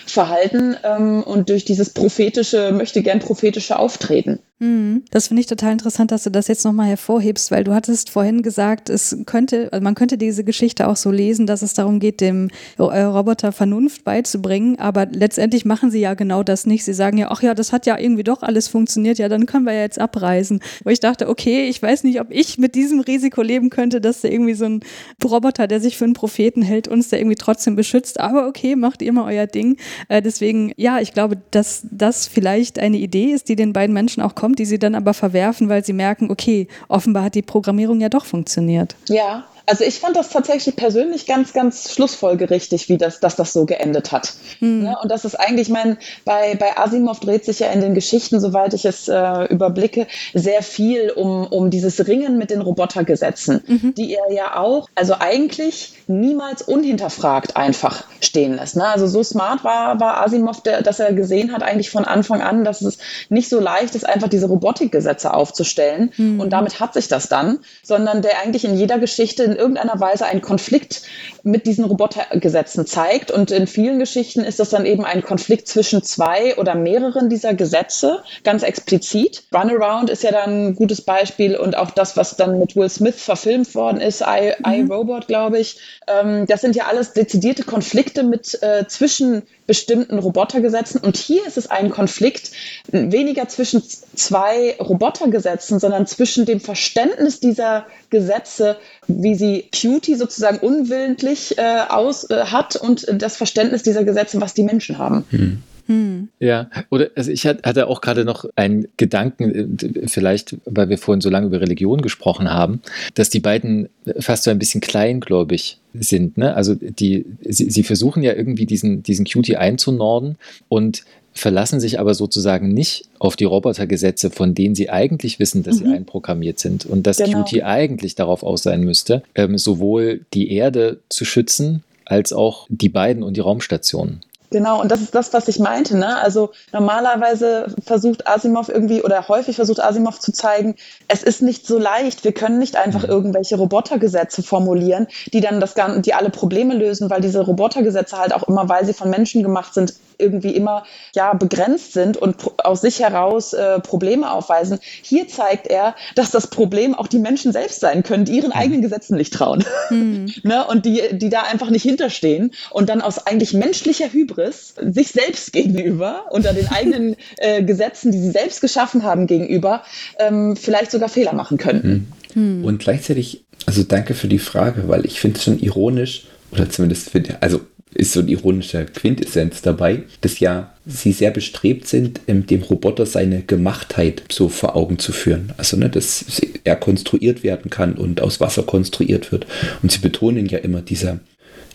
Verhalten ähm, und durch dieses prophetische, möchte gern prophetische Auftreten. Mhm. Das finde ich total interessant, dass du das jetzt nochmal hervorhebst, weil du hattest vorhin gesagt, es könnte, also man könnte diese Geschichte auch so lesen, dass es darum geht, dem äh, Roboter Vernunft beizubringen, aber letztendlich machen sie ja genau das nicht. Sie sagen ja, ach ja, das hat ja irgendwie doch alles funktioniert, ja, dann können wir ja jetzt abreisen. Wo ich dachte, okay, ich weiß nicht, ob ich mit diesem Risiko leben könnte, dass da irgendwie so ein Roboter, der sich für einen Propheten hält, uns da irgendwie trotzdem beschützt, aber okay, macht ihr mal euer Ding. Äh, deswegen, ja, ich glaube, dass das vielleicht eine Idee ist, die den beiden Menschen auch kommt, die sie dann aber verwerfen, weil sie merken, okay, offenbar hat die Programmierung ja doch funktioniert. Ja, also ich fand das tatsächlich persönlich ganz, ganz schlussfolgerichtig, wie das, dass das so geendet hat. Mhm. Ne? Und das ist eigentlich, ich meine, bei, bei Asimov dreht sich ja in den Geschichten, soweit ich es äh, überblicke, sehr viel um, um dieses Ringen mit den Robotergesetzen, mhm. die er ja auch, also eigentlich niemals unhinterfragt einfach stehen lässt. Ne? Also so smart war, war Asimov, der, dass er gesehen hat eigentlich von Anfang an, dass es nicht so leicht ist, einfach diese Robotikgesetze aufzustellen. Mhm. Und damit hat sich das dann, sondern der eigentlich in jeder Geschichte in irgendeiner Weise einen Konflikt mit diesen Robotergesetzen zeigt. Und in vielen Geschichten ist das dann eben ein Konflikt zwischen zwei oder mehreren dieser Gesetze, ganz explizit. Runaround ist ja dann ein gutes Beispiel und auch das, was dann mit Will Smith verfilmt worden ist, I, mhm. I Robot, glaube ich. Ähm, das sind ja alles dezidierte Konflikte mit äh, zwischen bestimmten Robotergesetzen. Und hier ist es ein Konflikt weniger zwischen zwei Robotergesetzen, sondern zwischen dem Verständnis dieser Gesetze, wie sie Cutie sozusagen unwillentlich äh, aus äh, hat und das Verständnis dieser Gesetze, was die Menschen haben. Hm. Hm. Ja, oder also ich hatte auch gerade noch einen Gedanken, äh, vielleicht, weil wir vorhin so lange über Religion gesprochen haben, dass die beiden fast so ein bisschen kleingläubig sind. Ne? Also die, sie, sie versuchen ja irgendwie diesen, diesen Cutie einzunorden und verlassen sich aber sozusagen nicht auf die Robotergesetze, von denen sie eigentlich wissen, dass mhm. sie einprogrammiert sind und dass genau. Qt eigentlich darauf aus sein müsste, ähm, sowohl die Erde zu schützen als auch die beiden und die Raumstationen. Genau, und das ist das, was ich meinte. Ne? Also normalerweise versucht Asimov irgendwie oder häufig versucht Asimov zu zeigen, es ist nicht so leicht. Wir können nicht einfach mhm. irgendwelche Robotergesetze formulieren, die dann das Ganze, die alle Probleme lösen, weil diese Robotergesetze halt auch immer, weil sie von Menschen gemacht sind, irgendwie immer ja begrenzt sind und aus sich heraus äh, Probleme aufweisen. Hier zeigt er, dass das Problem auch die Menschen selbst sein können, die ihren mhm. eigenen Gesetzen nicht trauen. Mhm. (laughs) ne? Und die, die da einfach nicht hinterstehen und dann aus eigentlich menschlicher Hybris sich selbst gegenüber, unter den (laughs) eigenen äh, Gesetzen, die sie selbst geschaffen haben, gegenüber, ähm, vielleicht sogar Fehler machen könnten. Mhm. Und gleichzeitig, also danke für die Frage, weil ich finde es schon ironisch, oder zumindest finde, also ist so ein ironischer Quintessenz dabei, dass ja sie sehr bestrebt sind, dem Roboter seine Gemachtheit so vor Augen zu führen. Also, ne, dass er konstruiert werden kann und aus Wasser konstruiert wird. Und sie betonen ja immer dieser,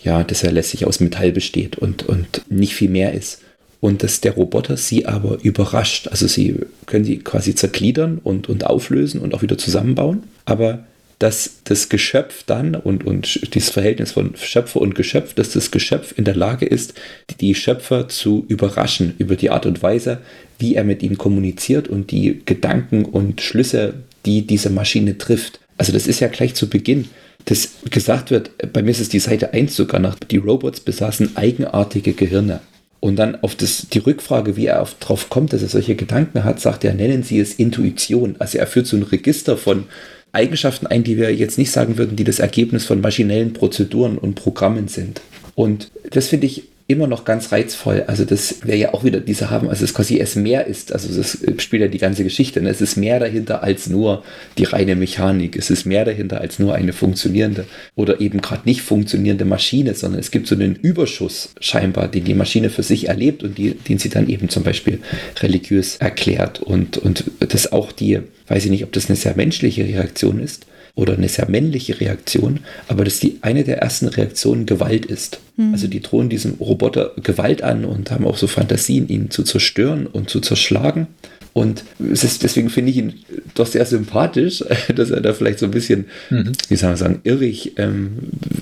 ja, dass er lässig aus Metall besteht und, und nicht viel mehr ist. Und dass der Roboter sie aber überrascht. Also sie können sie quasi zergliedern und, und auflösen und auch wieder zusammenbauen. Aber dass das Geschöpf dann und, und dieses Verhältnis von Schöpfer und Geschöpf, dass das Geschöpf in der Lage ist, die Schöpfer zu überraschen über die Art und Weise, wie er mit ihnen kommuniziert und die Gedanken und Schlüsse, die diese Maschine trifft. Also das ist ja gleich zu Beginn, dass gesagt wird, bei mir ist es die Seite 1 sogar nach, die Robots besaßen eigenartige Gehirne. Und dann auf das, die Rückfrage, wie er darauf kommt, dass er solche Gedanken hat, sagt er, nennen Sie es Intuition. Also er führt so ein Register von Eigenschaften ein, die wir jetzt nicht sagen würden, die das Ergebnis von maschinellen Prozeduren und Programmen sind. Und das finde ich immer noch ganz reizvoll. Also das wäre ja auch wieder diese haben, also es quasi es mehr ist. Also das spielt ja die ganze Geschichte. Ne? Es ist mehr dahinter als nur die reine Mechanik. Es ist mehr dahinter als nur eine funktionierende oder eben gerade nicht funktionierende Maschine, sondern es gibt so einen Überschuss scheinbar, den die Maschine für sich erlebt und die, den sie dann eben zum Beispiel religiös erklärt. Und, und das auch die, weiß ich nicht, ob das eine sehr menschliche Reaktion ist, oder eine sehr männliche Reaktion, aber dass die eine der ersten Reaktionen Gewalt ist. Mhm. Also die drohen diesem Roboter Gewalt an und haben auch so Fantasien, ihn zu zerstören und zu zerschlagen. Und ist, deswegen finde ich ihn doch sehr sympathisch, (laughs) dass er da vielleicht so ein bisschen, mhm. wie soll man sagen, irrig ähm,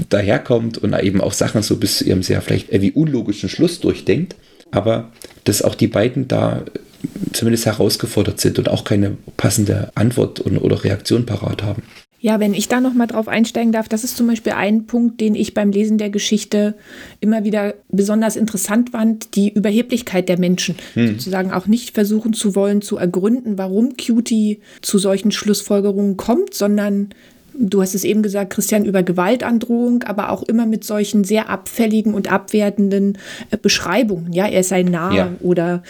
daherkommt und eben auch Sachen so bis zu ihrem sehr vielleicht wie unlogischen Schluss durchdenkt. Aber dass auch die beiden da zumindest herausgefordert sind und auch keine passende Antwort oder Reaktion parat haben. Ja, wenn ich da noch mal drauf einsteigen darf, das ist zum Beispiel ein Punkt, den ich beim Lesen der Geschichte immer wieder besonders interessant fand, die Überheblichkeit der Menschen. Hm. Sozusagen auch nicht versuchen zu wollen, zu ergründen, warum Cutie zu solchen Schlussfolgerungen kommt, sondern du hast es eben gesagt, Christian, über Gewaltandrohung, aber auch immer mit solchen sehr abfälligen und abwertenden äh, Beschreibungen. Ja, er sei nah ja. oder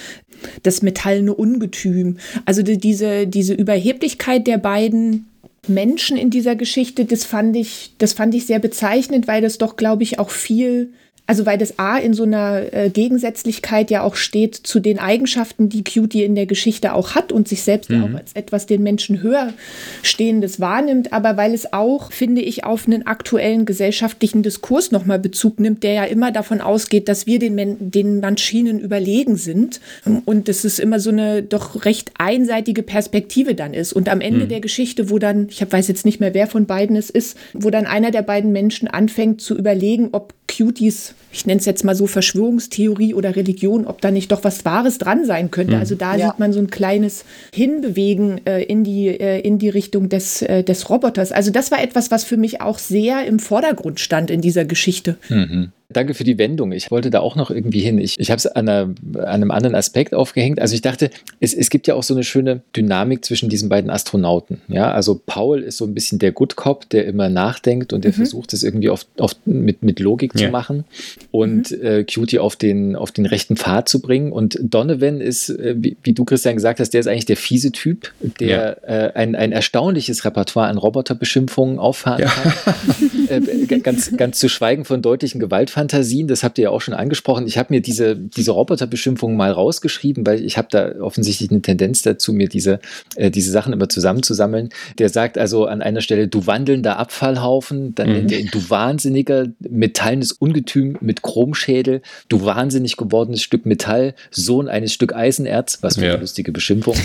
das metallene Ungetüm. Also die, diese, diese Überheblichkeit der beiden Menschen in dieser Geschichte, das fand ich, das fand ich sehr bezeichnend, weil das doch, glaube ich, auch viel also weil das A in so einer äh, Gegensätzlichkeit ja auch steht zu den Eigenschaften, die Cutie in der Geschichte auch hat und sich selbst mhm. auch als etwas den Menschen höher stehendes wahrnimmt, aber weil es auch, finde ich, auf einen aktuellen gesellschaftlichen Diskurs nochmal Bezug nimmt, der ja immer davon ausgeht, dass wir den, Men den Maschinen überlegen sind und dass es immer so eine doch recht einseitige Perspektive dann ist. Und am Ende mhm. der Geschichte, wo dann, ich weiß jetzt nicht mehr, wer von beiden es ist, wo dann einer der beiden Menschen anfängt zu überlegen, ob Cuties ich nenne es jetzt mal so Verschwörungstheorie oder Religion, ob da nicht doch was Wahres dran sein könnte. Mhm. Also da ja. sieht man so ein kleines Hinbewegen äh, in, die, äh, in die Richtung des, äh, des Roboters. Also das war etwas, was für mich auch sehr im Vordergrund stand in dieser Geschichte. Mhm. Danke für die Wendung. Ich wollte da auch noch irgendwie hin. Ich, ich habe es an, an, einem anderen Aspekt aufgehängt. Also ich dachte, es, es gibt ja auch so eine schöne Dynamik zwischen diesen beiden Astronauten. Ja, also Paul ist so ein bisschen der Good Cop, der immer nachdenkt und der mhm. versucht es irgendwie oft, oft mit, mit Logik ja. zu machen und mhm. äh, Cutie auf den, auf den rechten Pfad zu bringen. Und Donovan ist, äh, wie, wie, du Christian gesagt hast, der ist eigentlich der fiese Typ, der ja. äh, ein, ein erstaunliches Repertoire an Roboterbeschimpfungen auffahren ja. kann. (laughs) Äh, ganz, ganz zu schweigen von deutlichen Gewaltfällen. Fantasien, das habt ihr ja auch schon angesprochen. Ich habe mir diese, diese Roboterbeschimpfungen mal rausgeschrieben, weil ich habe da offensichtlich eine Tendenz dazu, mir diese, äh, diese Sachen immer zusammenzusammeln. Der sagt also an einer Stelle, du wandelnder Abfallhaufen, dann mhm. nennt er ihn, du wahnsinniger, metallenes Ungetüm mit Chromschädel, du wahnsinnig gewordenes Stück Metall, Sohn eines Stück Eisenerz, was für ja. eine lustige Beschimpfung,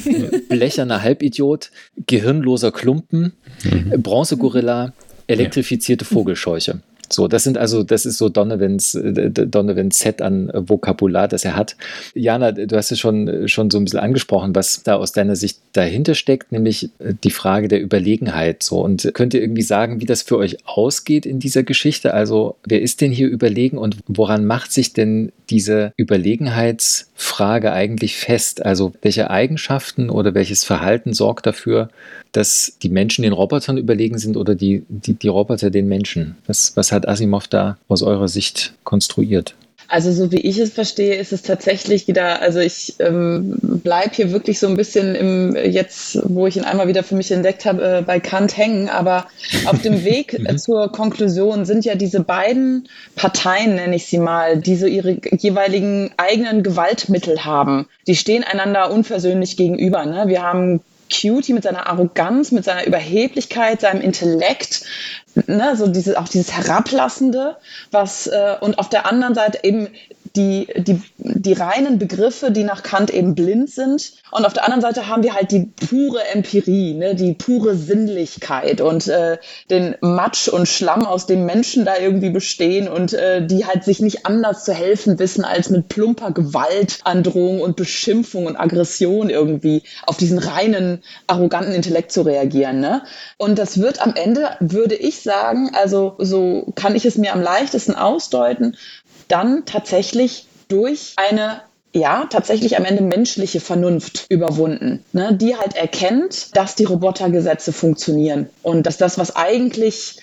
(laughs) blecherner Halbidiot, gehirnloser Klumpen, mhm. Bronzegorilla, elektrifizierte Vogelscheuche. So, das sind also, das ist so Donovans, äh, Donovans Set an Vokabular, das er hat. Jana, du hast es schon, schon so ein bisschen angesprochen, was da aus deiner Sicht dahinter steckt, nämlich äh, die Frage der Überlegenheit. So, und könnt ihr irgendwie sagen, wie das für euch ausgeht in dieser Geschichte? Also, wer ist denn hier überlegen und woran macht sich denn diese Überlegenheitsfrage eigentlich fest? Also, welche Eigenschaften oder welches Verhalten sorgt dafür, dass die Menschen den Robotern überlegen sind oder die, die, die Roboter den Menschen? Was, was hat Asimov da aus eurer Sicht konstruiert? Also so wie ich es verstehe, ist es tatsächlich wieder, also ich ähm, bleibe hier wirklich so ein bisschen im, jetzt, wo ich ihn einmal wieder für mich entdeckt habe, äh, bei Kant hängen, aber auf dem (laughs) Weg äh, zur Konklusion sind ja diese beiden Parteien, nenne ich sie mal, die so ihre jeweiligen eigenen Gewaltmittel haben. Die stehen einander unversöhnlich gegenüber. Ne? Wir haben Cutie mit seiner Arroganz, mit seiner Überheblichkeit, seinem Intellekt, ne, so diese, auch dieses Herablassende, was, äh, und auf der anderen Seite eben die, die, die reinen Begriffe, die nach Kant eben blind sind. Und auf der anderen Seite haben wir halt die pure Empirie, ne, die pure Sinnlichkeit und äh, den Matsch und Schlamm, aus dem Menschen da irgendwie bestehen und äh, die halt sich nicht anders zu helfen wissen, als mit plumper Gewaltandrohung und Beschimpfung und Aggression irgendwie auf diesen reinen, arroganten Intellekt zu reagieren. Ne? Und das wird am Ende, würde ich sagen, also so kann ich es mir am leichtesten ausdeuten, dann tatsächlich durch eine ja, tatsächlich am Ende menschliche Vernunft überwunden, ne, die halt erkennt, dass die Robotergesetze funktionieren und dass das, was eigentlich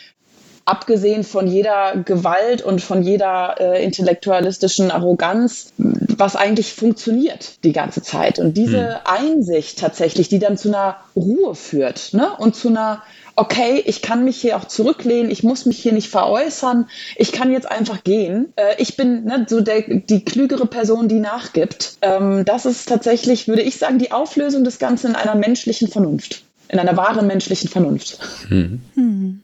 abgesehen von jeder Gewalt und von jeder äh, intellektualistischen Arroganz, was eigentlich funktioniert die ganze Zeit. Und diese hm. Einsicht tatsächlich, die dann zu einer Ruhe führt ne? und zu einer okay, ich kann mich hier auch zurücklehnen, ich muss mich hier nicht veräußern, ich kann jetzt einfach gehen. Äh, ich bin ne, so der, die klügere Person, die nachgibt. Ähm, das ist tatsächlich, würde ich sagen, die Auflösung des Ganzen in einer menschlichen Vernunft, in einer wahren menschlichen Vernunft. Hm. Hm.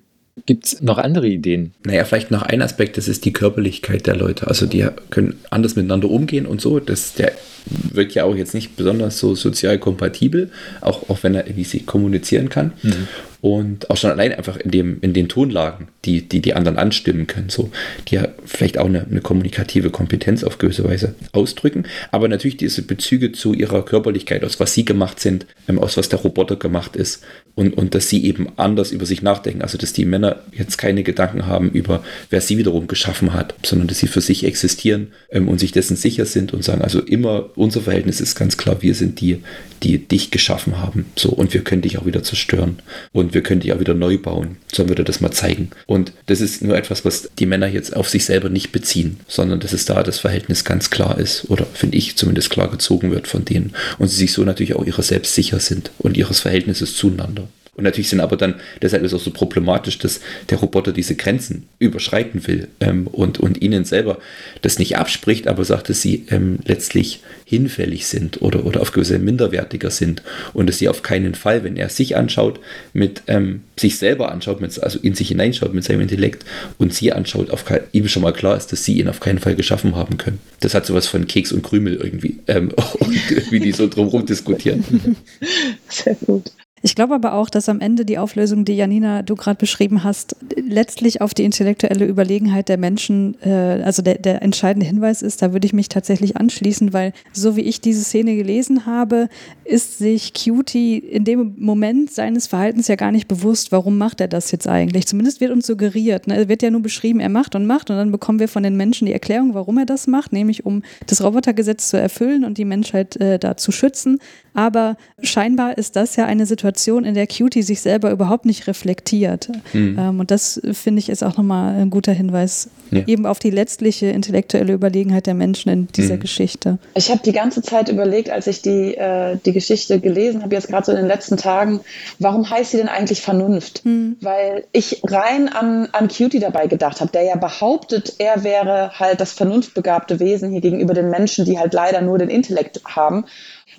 Gibt es noch andere Ideen? Naja, vielleicht noch ein Aspekt, das ist die Körperlichkeit der Leute. Also die können anders miteinander umgehen und so. Das, der wirkt ja auch jetzt nicht besonders so sozial kompatibel, auch, auch wenn er irgendwie sich kommunizieren kann. Mhm. Und auch schon allein einfach in, dem, in den Tonlagen, die, die die anderen anstimmen können, so, die ja vielleicht auch eine, eine kommunikative Kompetenz auf gewisse Weise ausdrücken, aber natürlich diese Bezüge zu ihrer Körperlichkeit, aus was sie gemacht sind, ähm, aus was der Roboter gemacht ist und, und dass sie eben anders über sich nachdenken, also dass die Männer jetzt keine Gedanken haben über, wer sie wiederum geschaffen hat, sondern dass sie für sich existieren ähm, und sich dessen sicher sind und sagen, also immer unser Verhältnis ist ganz klar, wir sind die, die dich geschaffen haben, so und wir können dich auch wieder zerstören und wir können die ja wieder neu bauen. Sollen wir das mal zeigen. Und das ist nur etwas, was die Männer jetzt auf sich selber nicht beziehen, sondern dass es da das Verhältnis ganz klar ist oder finde ich zumindest klar gezogen wird von denen und sie sich so natürlich auch ihrer selbst sicher sind und ihres Verhältnisses zueinander. Und natürlich sind aber dann, deshalb ist es auch so problematisch, dass der Roboter diese Grenzen überschreiten will ähm, und, und ihnen selber das nicht abspricht, aber sagt, dass sie ähm, letztlich hinfällig sind oder, oder auf gewisse minderwertiger sind und dass sie auf keinen Fall, wenn er sich anschaut, mit ähm, sich selber anschaut, mit, also in sich hineinschaut mit seinem Intellekt und sie anschaut, auf ihm schon mal klar ist, dass sie ihn auf keinen Fall geschaffen haben können. Das hat sowas von Keks und Krümel irgendwie ähm, (laughs) und wie die so drumherum diskutieren. (laughs) Sehr gut. Ich glaube aber auch, dass am Ende die Auflösung, die Janina du gerade beschrieben hast, letztlich auf die intellektuelle Überlegenheit der Menschen, äh, also der, der entscheidende Hinweis ist. Da würde ich mich tatsächlich anschließen, weil so wie ich diese Szene gelesen habe, ist sich Cutie in dem Moment seines Verhaltens ja gar nicht bewusst, warum macht er das jetzt eigentlich. Zumindest wird uns suggeriert. Ne? Es wird ja nur beschrieben, er macht und macht und dann bekommen wir von den Menschen die Erklärung, warum er das macht, nämlich um das Robotergesetz zu erfüllen und die Menschheit äh, da zu schützen. Aber scheinbar ist das ja eine Situation, in der Cutie sich selber überhaupt nicht reflektiert. Mhm. Ähm, und das finde ich ist auch nochmal ein guter Hinweis ja. eben auf die letztliche intellektuelle Überlegenheit der Menschen in dieser mhm. Geschichte. Ich habe die ganze Zeit überlegt, als ich die, äh, die Geschichte gelesen habe, jetzt gerade so in den letzten Tagen, warum heißt sie denn eigentlich Vernunft? Mhm. Weil ich rein an, an Cutie dabei gedacht habe, der ja behauptet, er wäre halt das vernunftbegabte Wesen hier gegenüber den Menschen, die halt leider nur den Intellekt haben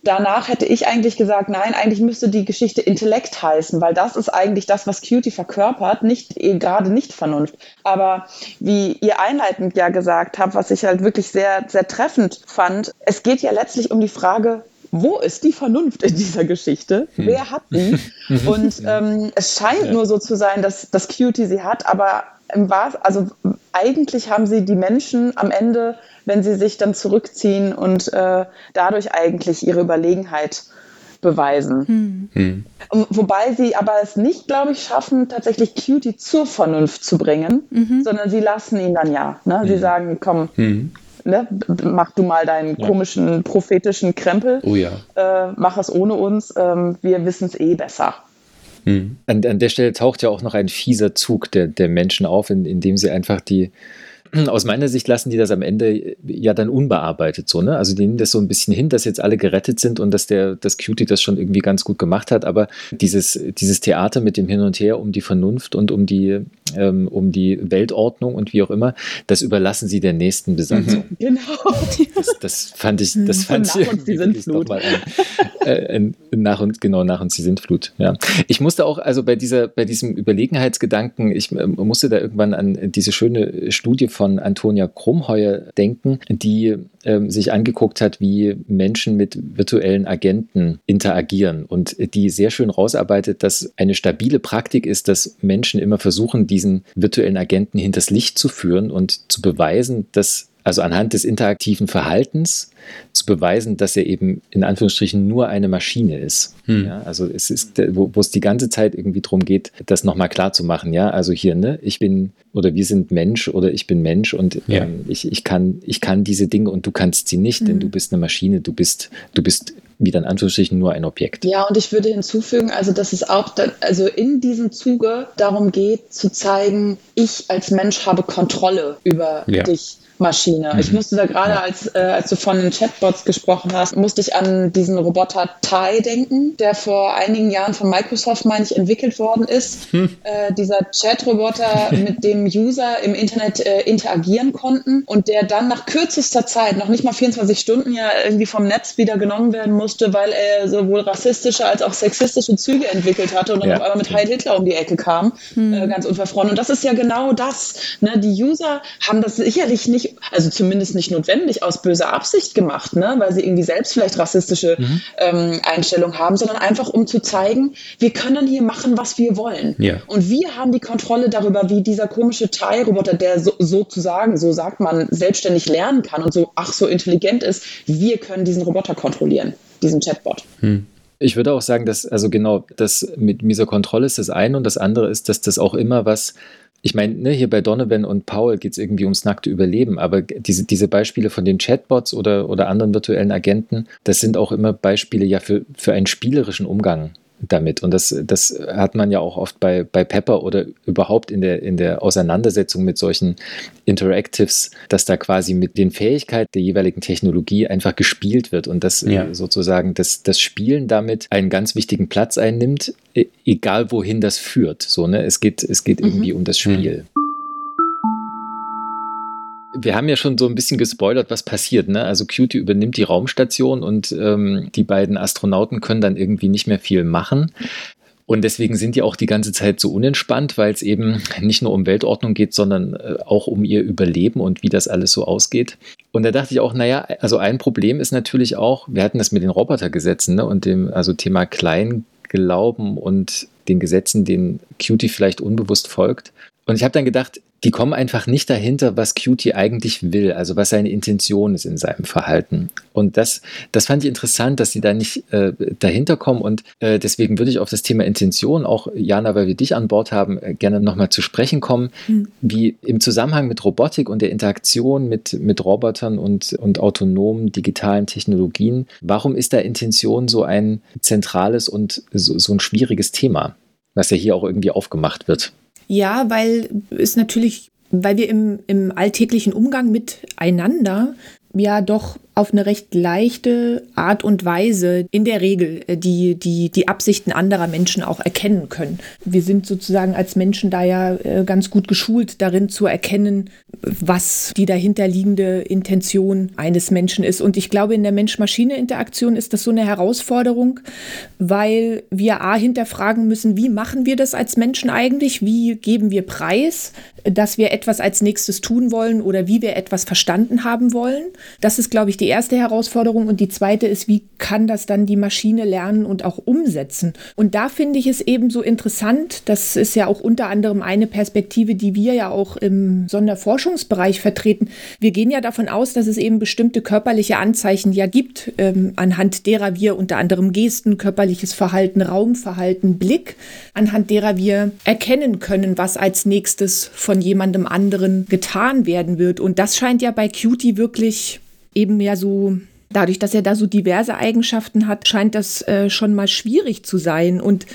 danach hätte ich eigentlich gesagt, nein, eigentlich müsste die Geschichte Intellekt heißen, weil das ist eigentlich das, was Cutie verkörpert, nicht eh, gerade nicht Vernunft. Aber wie ihr einleitend ja gesagt habt, was ich halt wirklich sehr, sehr treffend fand, es geht ja letztlich um die Frage, wo ist die Vernunft in dieser Geschichte? Hm. Wer hat die? (laughs) Und ähm, es scheint ja. nur so zu sein, dass, dass Cutie sie hat, aber im Wahr, also eigentlich haben sie die Menschen am Ende wenn sie sich dann zurückziehen und äh, dadurch eigentlich ihre Überlegenheit beweisen. Hm. hm. Wobei sie aber es nicht, glaube ich, schaffen, tatsächlich Cutie zur Vernunft zu bringen, mhm. sondern sie lassen ihn dann ja. Ne? Sie hm. sagen, komm, hm. ne, mach du mal deinen ja. komischen prophetischen Krempel. Oh ja. Äh, mach es ohne uns. Ähm, wir wissen es eh besser. Hm. An, an, der Stelle taucht ja auch noch ein fieser Zug der, der Menschen auf, in, indem sie einfach die, (clears throat) aus meiner Sicht lassen die das am Ende ja dann unbearbeitet so, ne? Also die nehmen das so ein bisschen hin, dass jetzt alle gerettet sind und dass der, das Cutie das schon irgendwie ganz gut gemacht hat, aber dieses, dieses Theater mit dem Hin und Her um die Vernunft und um die, ähm, um die Weltordnung und wie auch immer, das überlassen sie der nächsten Besatzung. Mhm. Genau. Das, das, fand ich, das fand nach ich uns die Sintflut. Ein, äh, ein, nach und genau nach uns die Sintflut. Ja, ich musste auch also bei dieser, bei diesem Überlegenheitsgedanken, ich äh, musste da irgendwann an diese schöne Studie von Antonia Krumheuer denken, die ähm, sich angeguckt hat, wie Menschen mit virtuellen Agenten interagieren und die sehr schön rausarbeitet, dass eine stabile Praktik ist, dass Menschen immer versuchen, diesen virtuellen Agenten hinters Licht zu führen und zu beweisen, dass also anhand des interaktiven Verhaltens zu beweisen, dass er eben in Anführungsstrichen nur eine Maschine ist. Hm. Ja, also es ist, wo, wo, es die ganze Zeit irgendwie darum geht, das nochmal klar zu machen. Ja, also hier, ne, ich bin oder wir sind Mensch oder ich bin Mensch und ja. ähm, ich, ich, kann, ich kann diese Dinge und du kannst sie nicht, hm. denn du bist eine Maschine, du bist, du bist wieder in Anführungsstrichen nur ein Objekt. Ja, und ich würde hinzufügen, also dass es auch, da, also in diesem Zuge darum geht, zu zeigen, ich als Mensch habe Kontrolle über ja. dich. Maschine. Ich mhm. musste da gerade, als, äh, als du von den Chatbots gesprochen hast, musste ich an diesen Roboter Tai denken, der vor einigen Jahren von Microsoft, meine ich, entwickelt worden ist. (laughs) Hm. Äh, dieser Chat-Roboter, (laughs) mit dem User im Internet äh, interagieren konnten und der dann nach kürzester Zeit, noch nicht mal 24 Stunden, ja irgendwie vom Netz wieder genommen werden musste, weil er sowohl rassistische als auch sexistische Züge entwickelt hatte und dann ja. auf einmal mit Heil Hitler um die Ecke kam, hm. äh, ganz unverfroren. Und das ist ja genau das. Ne? Die User haben das sicherlich nicht also zumindest nicht notwendig aus böser Absicht gemacht, ne? weil sie irgendwie selbst vielleicht rassistische mhm. ähm, Einstellungen haben, sondern einfach um zu zeigen, wir können hier machen, was wir wollen. Ja. Und wir haben die Kontrolle darüber, wie dieser komische Teilroboter, der so, sozusagen, so sagt man, selbstständig lernen kann und so, ach, so intelligent ist, wir können diesen Roboter kontrollieren, diesen Chatbot. Hm. Ich würde auch sagen, dass, also genau, das mit dieser Kontrolle ist das eine und das andere ist, dass das auch immer was ich meine, ne, hier bei Donovan und Paul geht es irgendwie ums nackte Überleben, aber diese, diese Beispiele von den Chatbots oder, oder anderen virtuellen Agenten, das sind auch immer Beispiele ja für, für einen spielerischen Umgang damit. Und das, das hat man ja auch oft bei, bei Pepper oder überhaupt in der, in der Auseinandersetzung mit solchen Interactives, dass da quasi mit den Fähigkeiten der jeweiligen Technologie einfach gespielt wird und dass ja. sozusagen das, das Spielen damit einen ganz wichtigen Platz einnimmt, e, egal wohin das führt. So, ne? Es geht, es geht mhm. irgendwie um das Spiel. Mhm wir haben ja schon so ein bisschen gespoilert, was passiert. Ne? Also Cutie übernimmt die Raumstation und ähm, die beiden Astronauten können dann irgendwie nicht mehr viel machen. Und deswegen sind die auch die ganze Zeit so unentspannt, weil es eben nicht nur um Weltordnung geht, sondern äh, auch um ihr Überleben und wie das alles so ausgeht. Und da dachte ich auch, naja, also ein Problem ist natürlich auch, wir hatten das mit den Robotergesetzen ne, und dem also Thema Kleinglauben und den Gesetzen, denen Cutie vielleicht unbewusst folgt. Und ich habe dann gedacht, die kommen einfach nicht dahinter, was Cutie eigentlich will, also was seine Intention ist in seinem Verhalten. Und das, das fand ich interessant, dass sie da nicht äh, dahinter kommen. Und äh, deswegen würde ich auf das Thema Intention auch, Jana, weil wir dich an Bord haben, äh, gerne nochmal zu sprechen kommen, mhm. wie im Zusammenhang mit Robotik und der Interaktion mit, mit Robotern und, und autonomen digitalen Technologien, warum ist da Intention so ein zentrales und so, so ein schwieriges Thema, was ja hier auch irgendwie aufgemacht wird? Ja, weil es natürlich, weil wir im, im alltäglichen Umgang miteinander ja doch auf eine recht leichte Art und Weise in der Regel äh, die, die, die Absichten anderer Menschen auch erkennen können. Wir sind sozusagen als Menschen da ja äh, ganz gut geschult darin zu erkennen, was die dahinterliegende Intention eines Menschen ist. Und ich glaube, in der Mensch-Maschine-Interaktion ist das so eine Herausforderung, weil wir A hinterfragen müssen, wie machen wir das als Menschen eigentlich? Wie geben wir preis, dass wir etwas als nächstes tun wollen oder wie wir etwas verstanden haben wollen? Das ist, glaube ich, die die erste Herausforderung. Und die zweite ist, wie kann das dann die Maschine lernen und auch umsetzen? Und da finde ich es eben so interessant. Das ist ja auch unter anderem eine Perspektive, die wir ja auch im Sonderforschungsbereich vertreten. Wir gehen ja davon aus, dass es eben bestimmte körperliche Anzeichen ja gibt, ähm, anhand derer wir unter anderem Gesten, körperliches Verhalten, Raumverhalten, Blick, anhand derer wir erkennen können, was als nächstes von jemandem anderen getan werden wird. Und das scheint ja bei Cutie wirklich eben ja so dadurch, dass er da so diverse Eigenschaften hat, scheint das äh, schon mal schwierig zu sein. Und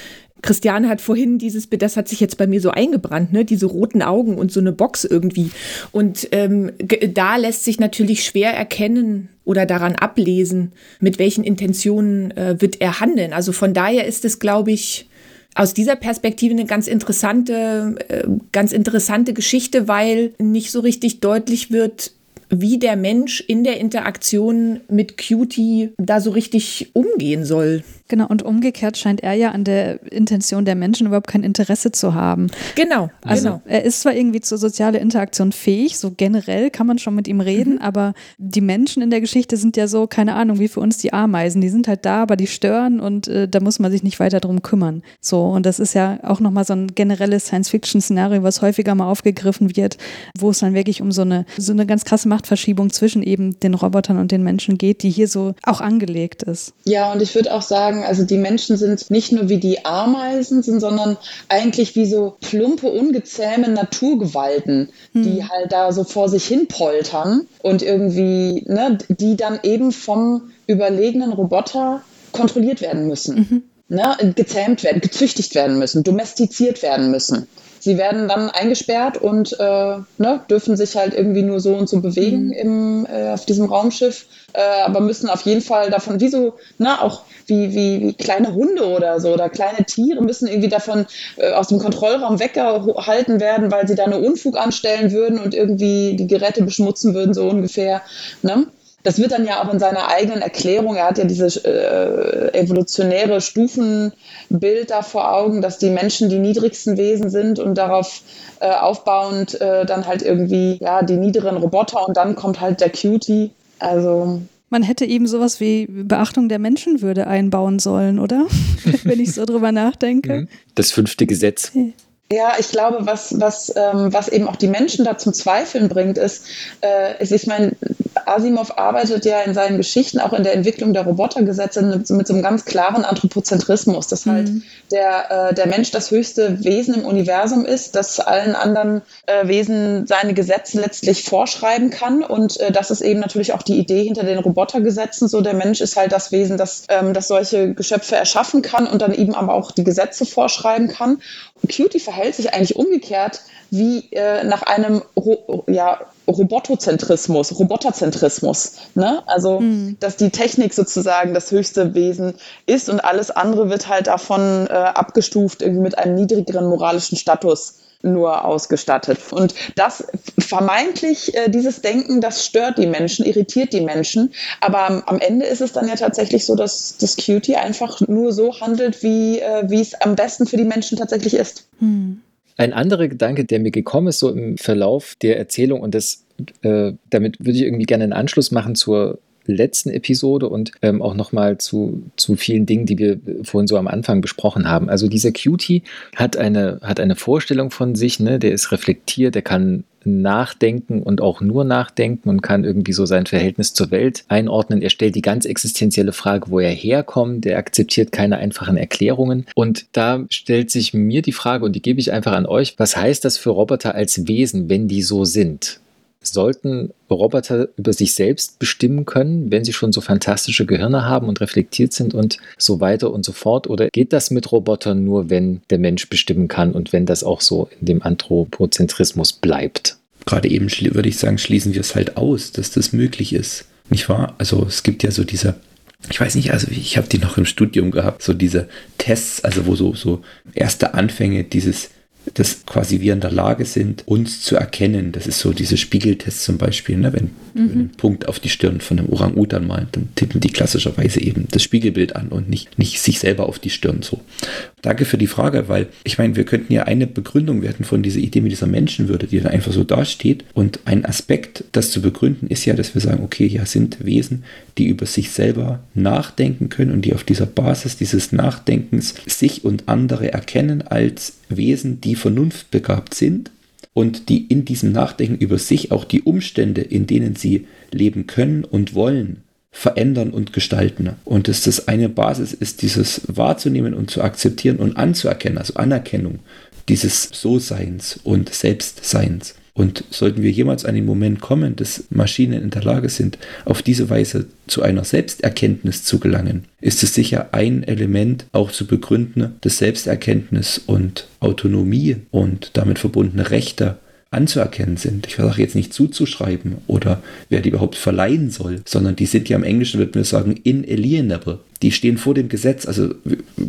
Christiane hat vorhin dieses, das hat sich jetzt bei mir so eingebrannt, ne, diese roten Augen und so eine Box irgendwie. Und ähm, da lässt sich natürlich schwer erkennen oder daran ablesen, mit welchen Intentionen äh, wird er handeln. Also von daher ist es, glaube ich, aus dieser Perspektive eine ganz interessante, äh, ganz interessante Geschichte, weil nicht so richtig deutlich wird, wie der Mensch in der Interaktion mit Cutie da so richtig umgehen soll. Genau, und umgekehrt scheint er ja an der Intention der Menschen überhaupt kein Interesse zu haben. Genau, also genau. er ist zwar irgendwie zur sozialen Interaktion fähig, so generell kann man schon mit ihm reden, mhm. aber die Menschen in der Geschichte sind ja so, keine Ahnung, wie für uns die Ameisen. Die sind halt da, aber die stören und äh, da muss man sich nicht weiter drum kümmern. So, und das ist ja auch nochmal so ein generelles Science-Fiction-Szenario, was häufiger mal aufgegriffen wird, wo es dann wirklich um so eine, so eine ganz krasse Machtverschiebung zwischen eben den Robotern und den Menschen geht, die hier so auch angelegt ist. Ja, und ich würde auch sagen, also die Menschen sind nicht nur wie die Ameisen, sind, sondern eigentlich wie so plumpe, ungezähme Naturgewalten, hm. die halt da so vor sich hin poltern und irgendwie, ne, die dann eben vom überlegenen Roboter kontrolliert werden müssen. Mhm. Ne, gezähmt werden, gezüchtigt werden müssen, domestiziert werden müssen. Sie werden dann eingesperrt und äh, ne, dürfen sich halt irgendwie nur so und so bewegen mhm. im, äh, auf diesem Raumschiff, äh, aber müssen auf jeden Fall davon, wie so, ne, auch wie, wie, wie kleine Hunde oder so oder kleine Tiere müssen irgendwie davon äh, aus dem Kontrollraum weggehalten werden, weil sie da eine Unfug anstellen würden und irgendwie die Geräte beschmutzen würden, so ungefähr. Ne? Das wird dann ja auch in seiner eigenen Erklärung, er hat ja dieses äh, evolutionäre Stufenbild da vor Augen, dass die Menschen die niedrigsten Wesen sind und darauf äh, aufbauend äh, dann halt irgendwie ja die niederen Roboter und dann kommt halt der Cutie. Also man hätte eben sowas wie Beachtung der Menschenwürde einbauen sollen, oder? (laughs) Wenn ich so drüber nachdenke. Mhm. Das fünfte Gesetz. Ja, ich glaube, was, was, ähm, was eben auch die Menschen da zum Zweifeln bringt, ist, äh, ist ich meine, Asimov arbeitet ja in seinen Geschichten, auch in der Entwicklung der Robotergesetze, mit, mit so einem ganz klaren Anthropozentrismus, dass halt mhm. der, äh, der Mensch das höchste Wesen im Universum ist, das allen anderen äh, Wesen seine Gesetze letztlich vorschreiben kann. Und äh, das ist eben natürlich auch die Idee hinter den Robotergesetzen. So, der Mensch ist halt das Wesen, das, ähm, das solche Geschöpfe erschaffen kann und dann eben aber auch die Gesetze vorschreiben kann. Cutie verhält sich eigentlich umgekehrt wie äh, nach einem Ro ja, Robotozentrismus, Roboterzentrismus. Ne? Also, mhm. dass die Technik sozusagen das höchste Wesen ist und alles andere wird halt davon äh, abgestuft, irgendwie mit einem niedrigeren moralischen Status nur ausgestattet. Und das vermeintlich, äh, dieses Denken, das stört die Menschen, irritiert die Menschen. Aber am, am, Ende ist es dann ja tatsächlich so, dass das Cutie einfach nur so handelt, wie, äh, es am besten für die Menschen tatsächlich ist. Hm. Ein anderer Gedanke, der mir gekommen ist, so im Verlauf der Erzählung, und das, äh, damit würde ich irgendwie gerne einen Anschluss machen zur letzten Episode und ähm, auch nochmal zu, zu vielen Dingen, die wir vorhin so am Anfang besprochen haben. Also dieser Cutie hat eine, hat eine Vorstellung von sich, ne? der ist reflektiert, der kann nachdenken und auch nur nachdenken und kann irgendwie so sein Verhältnis zur Welt einordnen. Er stellt die ganz existenzielle Frage, wo er herkommt. Er akzeptiert keine einfachen Erklärungen. Und da stellt sich mir die Frage, und die gebe ich einfach an euch, was heißt das für Roboter als Wesen, wenn die so sind? Sollten Roboter über sich selbst bestimmen können, wenn sie schon so fantastische Gehirne haben und reflektiert sind und so weiter und so fort? Oder geht das mit Robotern nur, wenn der Mensch bestimmen kann und wenn das auch so in dem Anthropozentrismus bleibt? Gerade eben würde ich sagen, schließen wir es halt aus, dass das möglich ist. Nicht wahr? Also es gibt ja so diese ich weiß nicht, also ich habe die noch im Studium gehabt, so diese Tests, also wo so, so erste Anfänge dieses dass quasi wir in der Lage sind, uns zu erkennen. Das ist so diese Spiegeltest zum Beispiel. Ne? Wenn mhm. wir einen Punkt auf die Stirn von einem Orang-Utan malen, dann tippen die klassischerweise eben das Spiegelbild an und nicht, nicht sich selber auf die Stirn so. Danke für die Frage, weil ich meine, wir könnten ja eine Begründung werden von dieser Idee mit dieser Menschenwürde, die dann einfach so dasteht. Und ein Aspekt, das zu begründen, ist ja, dass wir sagen, okay, ja, sind Wesen, die über sich selber nachdenken können und die auf dieser Basis dieses Nachdenkens sich und andere erkennen als Wesen, die vernunftbegabt sind und die in diesem Nachdenken über sich auch die Umstände, in denen sie leben können und wollen, verändern und gestalten. Und dass das eine Basis ist, dieses wahrzunehmen und zu akzeptieren und anzuerkennen, also Anerkennung dieses So-Seins und Selbstseins. Und sollten wir jemals an den Moment kommen, dass Maschinen in der Lage sind, auf diese Weise zu einer Selbsterkenntnis zu gelangen, ist es sicher ein Element auch zu begründen, dass Selbsterkenntnis und Autonomie und damit verbundene Rechte anzuerkennen sind. Ich sage jetzt nicht zuzuschreiben oder wer die überhaupt verleihen soll, sondern die sind ja im Englischen, würde man sagen, inalienable. Die stehen vor dem Gesetz. Also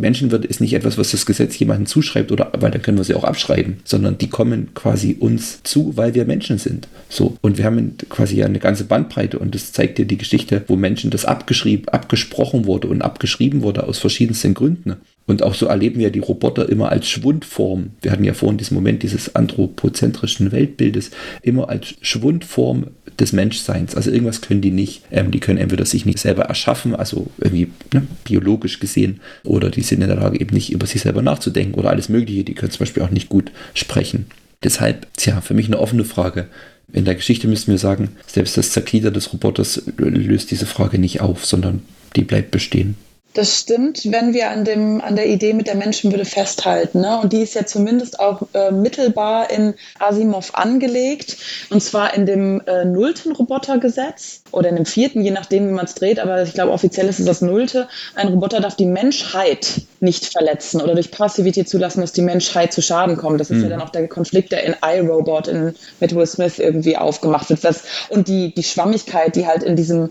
Menschenwürde ist nicht etwas, was das Gesetz jemandem zuschreibt oder weil dann können wir sie auch abschreiben, sondern die kommen quasi uns zu, weil wir Menschen sind. So. Und wir haben quasi ja eine ganze Bandbreite und das zeigt dir die Geschichte, wo Menschen das abgeschrieben, abgesprochen wurde und abgeschrieben wurde aus verschiedensten Gründen. Und auch so erleben wir die Roboter immer als Schwundform. Wir hatten ja vorhin diesen Moment dieses anthropozentrischen Weltbildes immer als Schwundform des Menschseins. Also irgendwas können die nicht. Ähm, die können entweder sich nicht selber erschaffen, also irgendwie ne, biologisch gesehen, oder die sind in der Lage eben nicht über sich selber nachzudenken oder alles Mögliche. Die können zum Beispiel auch nicht gut sprechen. Deshalb, tja, für mich eine offene Frage. In der Geschichte müssen wir sagen, selbst das Zerglieder des Roboters löst diese Frage nicht auf, sondern die bleibt bestehen. Das stimmt, wenn wir an, dem, an der Idee mit der Menschenwürde festhalten. Ne? Und die ist ja zumindest auch äh, mittelbar in Asimov angelegt. Und zwar in dem äh, nullten Robotergesetz oder in dem vierten, je nachdem, wie man es dreht. Aber ich glaube, offiziell ist es das nullte. Ein Roboter darf die Menschheit nicht verletzen oder durch Passivität zulassen, dass die Menschheit zu Schaden kommt. Das ist mhm. ja dann auch der Konflikt, der in iRobot in, mit Will Smith irgendwie aufgemacht wird. Das, und die, die Schwammigkeit, die halt in diesem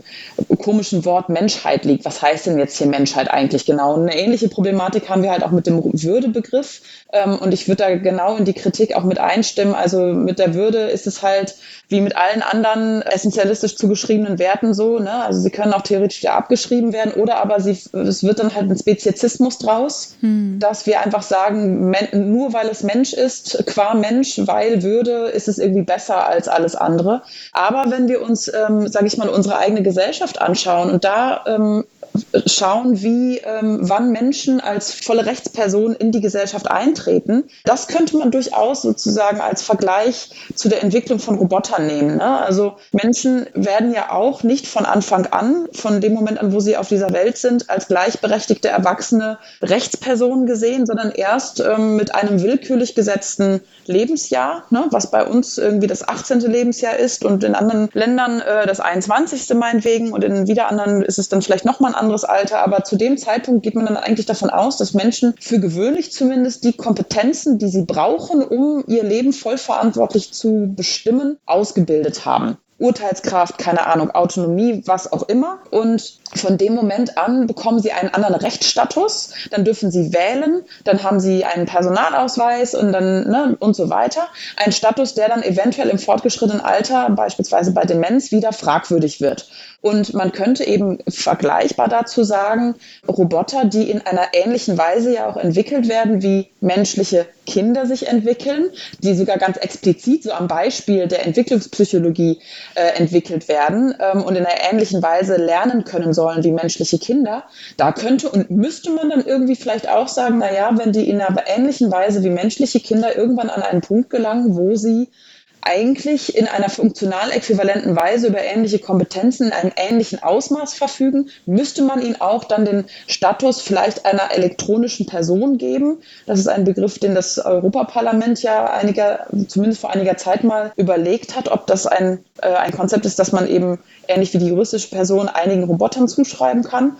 komischen Wort Menschheit liegt. Was heißt denn jetzt hier Menschheit? Menschheit eigentlich genau. Und eine ähnliche Problematik haben wir halt auch mit dem Würdebegriff. Ähm, und ich würde da genau in die Kritik auch mit einstimmen. Also mit der Würde ist es halt wie mit allen anderen essentialistisch zugeschriebenen Werten so. Ne? Also sie können auch theoretisch wieder abgeschrieben werden oder aber sie, es wird dann halt ein Speziesismus draus, hm. dass wir einfach sagen, nur weil es Mensch ist, qua Mensch, weil Würde, ist es irgendwie besser als alles andere. Aber wenn wir uns, ähm, sage ich mal, unsere eigene Gesellschaft anschauen und da ähm, schauen, wie ähm, wann Menschen als volle Rechtsperson in die Gesellschaft eintreten. Das könnte man durchaus sozusagen als Vergleich zu der Entwicklung von Robotern nehmen. Ne? Also Menschen werden ja auch nicht von Anfang an, von dem Moment an, wo sie auf dieser Welt sind, als gleichberechtigte erwachsene Rechtspersonen gesehen, sondern erst ähm, mit einem willkürlich gesetzten Lebensjahr, ne? was bei uns irgendwie das 18. Lebensjahr ist und in anderen Ländern äh, das 21. meinetwegen und in wieder anderen ist es dann vielleicht nochmal ein anderes Alter, aber zu dem Zeitpunkt geht man dann eigentlich davon aus, dass Menschen für gewöhnlich zumindest die Kompetenzen, die sie brauchen, um ihr Leben vollverantwortlich zu bestimmen, ausgebildet haben. Urteilskraft, keine Ahnung, Autonomie, was auch immer. Und von dem Moment an bekommen sie einen anderen Rechtsstatus, dann dürfen sie wählen, dann haben sie einen Personalausweis und dann ne, und so weiter. Ein Status, der dann eventuell im fortgeschrittenen Alter, beispielsweise bei Demenz, wieder fragwürdig wird. Und man könnte eben vergleichbar dazu sagen, Roboter, die in einer ähnlichen Weise ja auch entwickelt werden, wie menschliche Kinder sich entwickeln, die sogar ganz explizit so am Beispiel der Entwicklungspsychologie äh, entwickelt werden ähm, und in einer ähnlichen Weise lernen können sollen wie menschliche Kinder. Da könnte und müsste man dann irgendwie vielleicht auch sagen, na ja, wenn die in einer ähnlichen Weise wie menschliche Kinder irgendwann an einen Punkt gelangen, wo sie eigentlich in einer funktional äquivalenten Weise über ähnliche Kompetenzen in einem ähnlichen Ausmaß verfügen, müsste man ihnen auch dann den Status vielleicht einer elektronischen Person geben. Das ist ein Begriff, den das Europaparlament ja einiger, zumindest vor einiger Zeit mal überlegt hat, ob das ein, äh, ein Konzept ist, das man eben ähnlich wie die juristische Person einigen Robotern zuschreiben kann.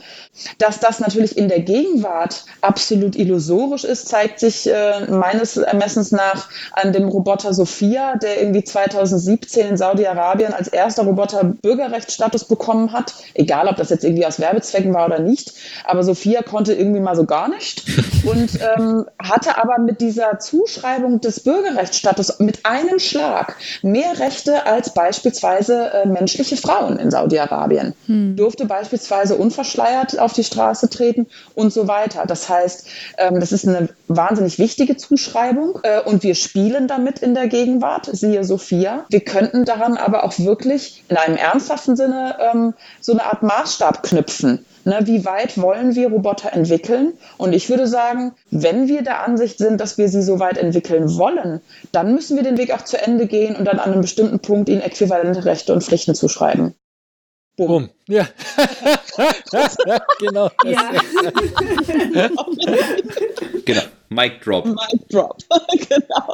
Dass das natürlich in der Gegenwart absolut illusorisch ist, zeigt sich äh, meines Ermessens nach an dem Roboter Sophia, der irgendwie 2017 in Saudi-Arabien als erster Roboter Bürgerrechtsstatus bekommen hat. Egal, ob das jetzt irgendwie aus Werbezwecken war oder nicht. Aber Sophia konnte irgendwie mal so gar nicht (laughs) und ähm, hatte aber mit dieser Zuschreibung des Bürgerrechtsstatus mit einem Schlag mehr Rechte als beispielsweise äh, menschliche Frauen in Saudi-Arabien. Hm. Durfte beispielsweise unverschleiert auf die Straße treten und so weiter. Das heißt, ähm, das ist eine wahnsinnig wichtige Zuschreibung äh, und wir spielen damit in der Gegenwart, siehe Sophia. Wir könnten daran aber auch wirklich in einem ernsthaften Sinne ähm, so eine Art Maßstab knüpfen. Ne, wie weit wollen wir Roboter entwickeln? Und ich würde sagen, wenn wir der Ansicht sind, dass wir sie so weit entwickeln wollen, dann müssen wir den Weg auch zu Ende gehen und dann an einem bestimmten Punkt ihnen äquivalente Rechte und Pflichten zuschreiben. Boom. Ja. (laughs) genau. Ja. (laughs) genau. Mic drop. Mic drop. (laughs) genau.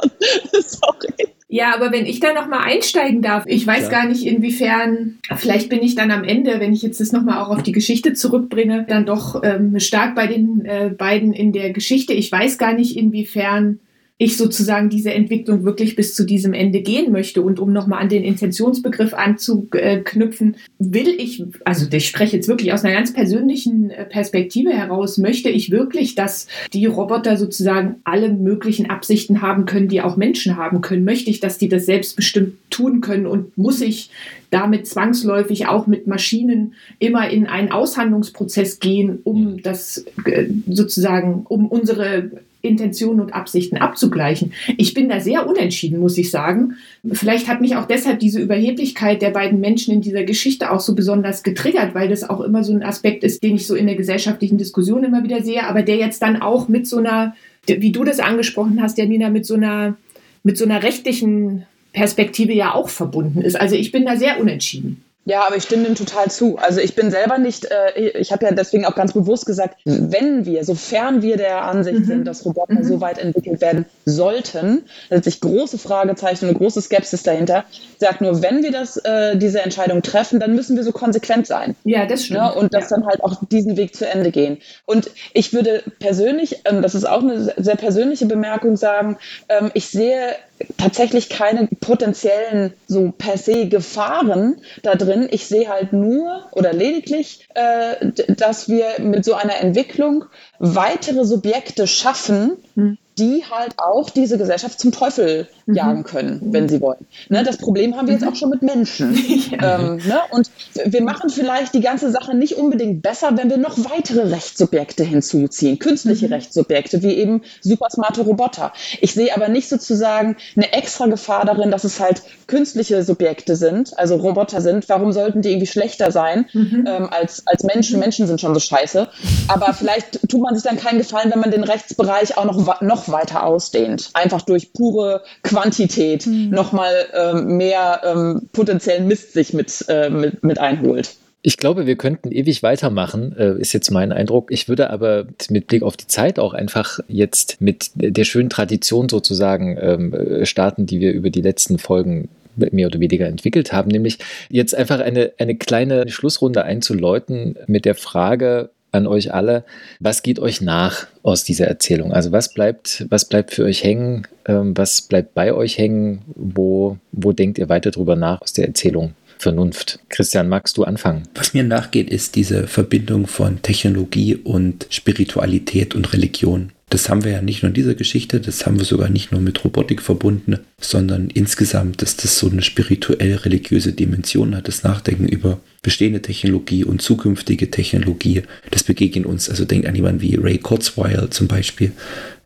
Sorry. Ja, aber wenn ich da nochmal einsteigen darf, ich weiß ja. gar nicht, inwiefern, vielleicht bin ich dann am Ende, wenn ich jetzt das nochmal auch auf die Geschichte zurückbringe, dann doch ähm, stark bei den äh, beiden in der Geschichte. Ich weiß gar nicht, inwiefern ich sozusagen diese Entwicklung wirklich bis zu diesem Ende gehen möchte. Und um nochmal an den Intentionsbegriff anzuknüpfen, will ich, also ich spreche jetzt wirklich aus einer ganz persönlichen äh, Perspektive heraus, möchte ich wirklich, dass die Roboter sozusagen alle möglichen Absichten haben können, die auch Menschen haben können. Möchte ich, dass die das selbstbestimmt tun können und muss ich damit zwangsläufig auch mit Maschinen immer in einen Aushandlungsprozess gehen, um das äh, sozusagen, um unsere Intentionen und Absichten abzugleichen. Ich bin da sehr unentschieden, muss ich sagen. Vielleicht hat mich auch deshalb diese Überheblichkeit der beiden Menschen in dieser Geschichte auch so besonders getriggert, weil das auch immer so ein Aspekt ist, den ich so in der gesellschaftlichen Diskussion immer wieder sehe, aber der jetzt dann auch mit so einer, wie du das angesprochen hast, Janina, mit so einer, mit so einer rechtlichen Perspektive ja auch verbunden ist. Also ich bin da sehr unentschieden. Ja, aber ich stimme dem total zu. Also ich bin selber nicht, äh, ich habe ja deswegen auch ganz bewusst gesagt, wenn wir, sofern wir der Ansicht mhm. sind, dass Roboter mhm. so weit entwickelt werden sollten, da setze ich große Fragezeichen und eine große Skepsis dahinter. Sage nur, wenn wir das, äh, diese Entscheidung treffen, dann müssen wir so konsequent sein. Ja, das stimmt. Ja, und das ja. dann halt auch diesen Weg zu Ende gehen. Und ich würde persönlich, ähm, das ist auch eine sehr persönliche Bemerkung, sagen, ähm, ich sehe tatsächlich keine potenziellen so per se Gefahren da drin. Ich sehe halt nur oder lediglich, äh, dass wir mit so einer Entwicklung weitere Subjekte schaffen, hm die halt auch diese Gesellschaft zum Teufel mhm. jagen können, wenn sie wollen. Ne, das Problem haben wir jetzt mhm. auch schon mit Menschen. (laughs) ähm, ne? Und wir machen vielleicht die ganze Sache nicht unbedingt besser, wenn wir noch weitere Rechtssubjekte hinzuziehen, künstliche mhm. Rechtssubjekte, wie eben supersmarte Roboter. Ich sehe aber nicht sozusagen eine extra Gefahr darin, dass es halt künstliche Subjekte sind, also Roboter sind. Warum sollten die irgendwie schlechter sein mhm. ähm, als, als Menschen? Mhm. Menschen sind schon so scheiße. Aber (laughs) vielleicht tut man sich dann keinen Gefallen, wenn man den Rechtsbereich auch noch, noch weiter ausdehnt. Einfach durch pure Quantität mhm. nochmal ähm, mehr ähm, potenziellen Mist sich mit, äh, mit, mit einholt. Ich glaube, wir könnten ewig weitermachen, äh, ist jetzt mein Eindruck. Ich würde aber mit Blick auf die Zeit auch einfach jetzt mit der schönen Tradition sozusagen ähm, starten, die wir über die letzten Folgen mehr oder weniger entwickelt haben, nämlich jetzt einfach eine, eine kleine Schlussrunde einzuläuten mit der Frage, an euch alle. Was geht euch nach aus dieser Erzählung? Also was bleibt, was bleibt für euch hängen? Ähm, was bleibt bei euch hängen? Wo, wo denkt ihr weiter drüber nach aus der Erzählung? Vernunft. Christian, magst du anfangen? Was mir nachgeht, ist diese Verbindung von Technologie und Spiritualität und Religion. Das haben wir ja nicht nur in dieser Geschichte, das haben wir sogar nicht nur mit Robotik verbunden, sondern insgesamt, dass das so eine spirituell-religiöse Dimension hat, das Nachdenken über bestehende Technologie und zukünftige Technologie. Das begegnet uns, also denkt an jemanden wie Ray Kurzweil zum Beispiel,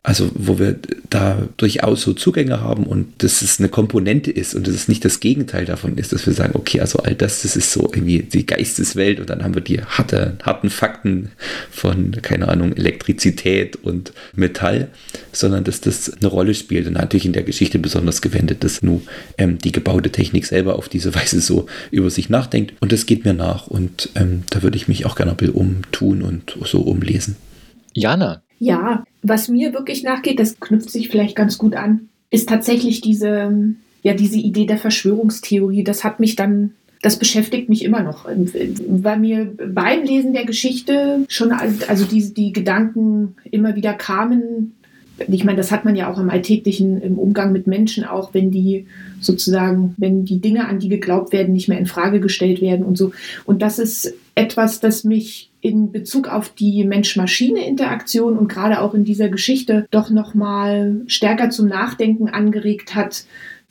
also wo wir da durchaus so Zugänge haben und dass es eine Komponente ist und dass es nicht das Gegenteil davon ist, dass wir sagen, okay, also all das, das ist so irgendwie die Geisteswelt und dann haben wir die harte, harten Fakten von, keine Ahnung, Elektrizität und Metall, sondern dass das eine Rolle spielt und natürlich in der Geschichte besonders gewendet, dass nur ähm, die gebaute Technik selber auf diese Weise so über sich nachdenkt und das geht mir nach und ähm, da würde ich mich auch gerne ein bisschen umtun und so umlesen. Jana, ja, was mir wirklich nachgeht, das knüpft sich vielleicht ganz gut an, ist tatsächlich diese, ja, diese Idee der Verschwörungstheorie. Das hat mich dann das beschäftigt mich immer noch, weil mir beim Lesen der Geschichte schon, also die, die Gedanken immer wieder kamen. Ich meine, das hat man ja auch im Alltäglichen, im Umgang mit Menschen auch, wenn die sozusagen, wenn die Dinge, an die geglaubt werden, nicht mehr in Frage gestellt werden und so. Und das ist etwas, das mich in Bezug auf die Mensch-Maschine-Interaktion und gerade auch in dieser Geschichte doch nochmal stärker zum Nachdenken angeregt hat,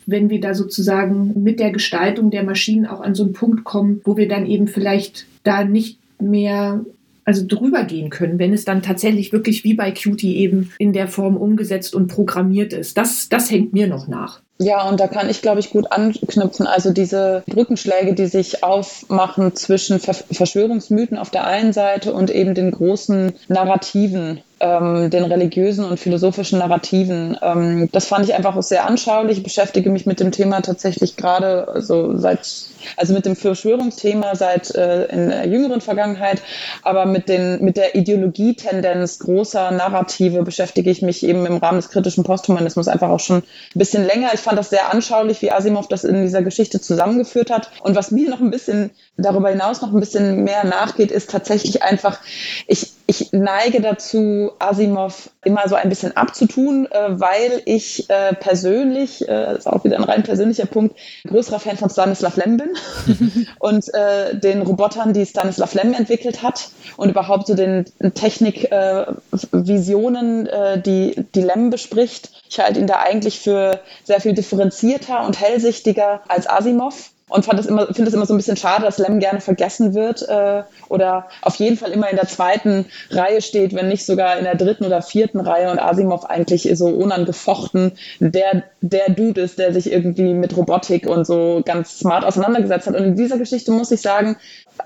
wenn wir da sozusagen mit der Gestaltung der Maschinen auch an so einen Punkt kommen, wo wir dann eben vielleicht da nicht mehr also drüber gehen können, wenn es dann tatsächlich wirklich wie bei Qt eben in der Form umgesetzt und programmiert ist. Das, das hängt mir noch nach. Ja, und da kann ich, glaube ich, gut anknüpfen. Also diese Brückenschläge, die sich aufmachen zwischen Verschwörungsmythen auf der einen Seite und eben den großen Narrativen ähm, den religiösen und philosophischen Narrativen. Ähm, das fand ich einfach sehr anschaulich. Ich beschäftige mich mit dem Thema tatsächlich gerade so seit, also mit dem Verschwörungsthema seit äh, in der jüngeren Vergangenheit, aber mit den, mit der Ideologietendenz großer Narrative beschäftige ich mich eben im Rahmen des kritischen Posthumanismus einfach auch schon ein bisschen länger. Ich fand das sehr anschaulich, wie Asimov das in dieser Geschichte zusammengeführt hat. Und was mir noch ein bisschen darüber hinaus noch ein bisschen mehr nachgeht, ist tatsächlich einfach, ich, ich neige dazu, Asimov immer so ein bisschen abzutun, äh, weil ich äh, persönlich, äh, ist auch wieder ein rein persönlicher Punkt, größerer Fan von Stanislav Lem bin (laughs) und äh, den Robotern, die Stanislav Lem entwickelt hat und überhaupt so den Technikvisionen, äh, die, die Lem bespricht. Ich halte ihn da eigentlich für sehr viel differenzierter und hellsichtiger als Asimov und fand das immer, finde es immer so ein bisschen schade, dass Lem gerne vergessen wird äh, oder auf jeden Fall immer in der zweiten Reihe steht, wenn nicht sogar in der dritten oder vierten Reihe und Asimov eigentlich so unangefochten der, der Dude ist, der sich irgendwie mit Robotik und so ganz smart auseinandergesetzt hat. Und in dieser Geschichte muss ich sagen,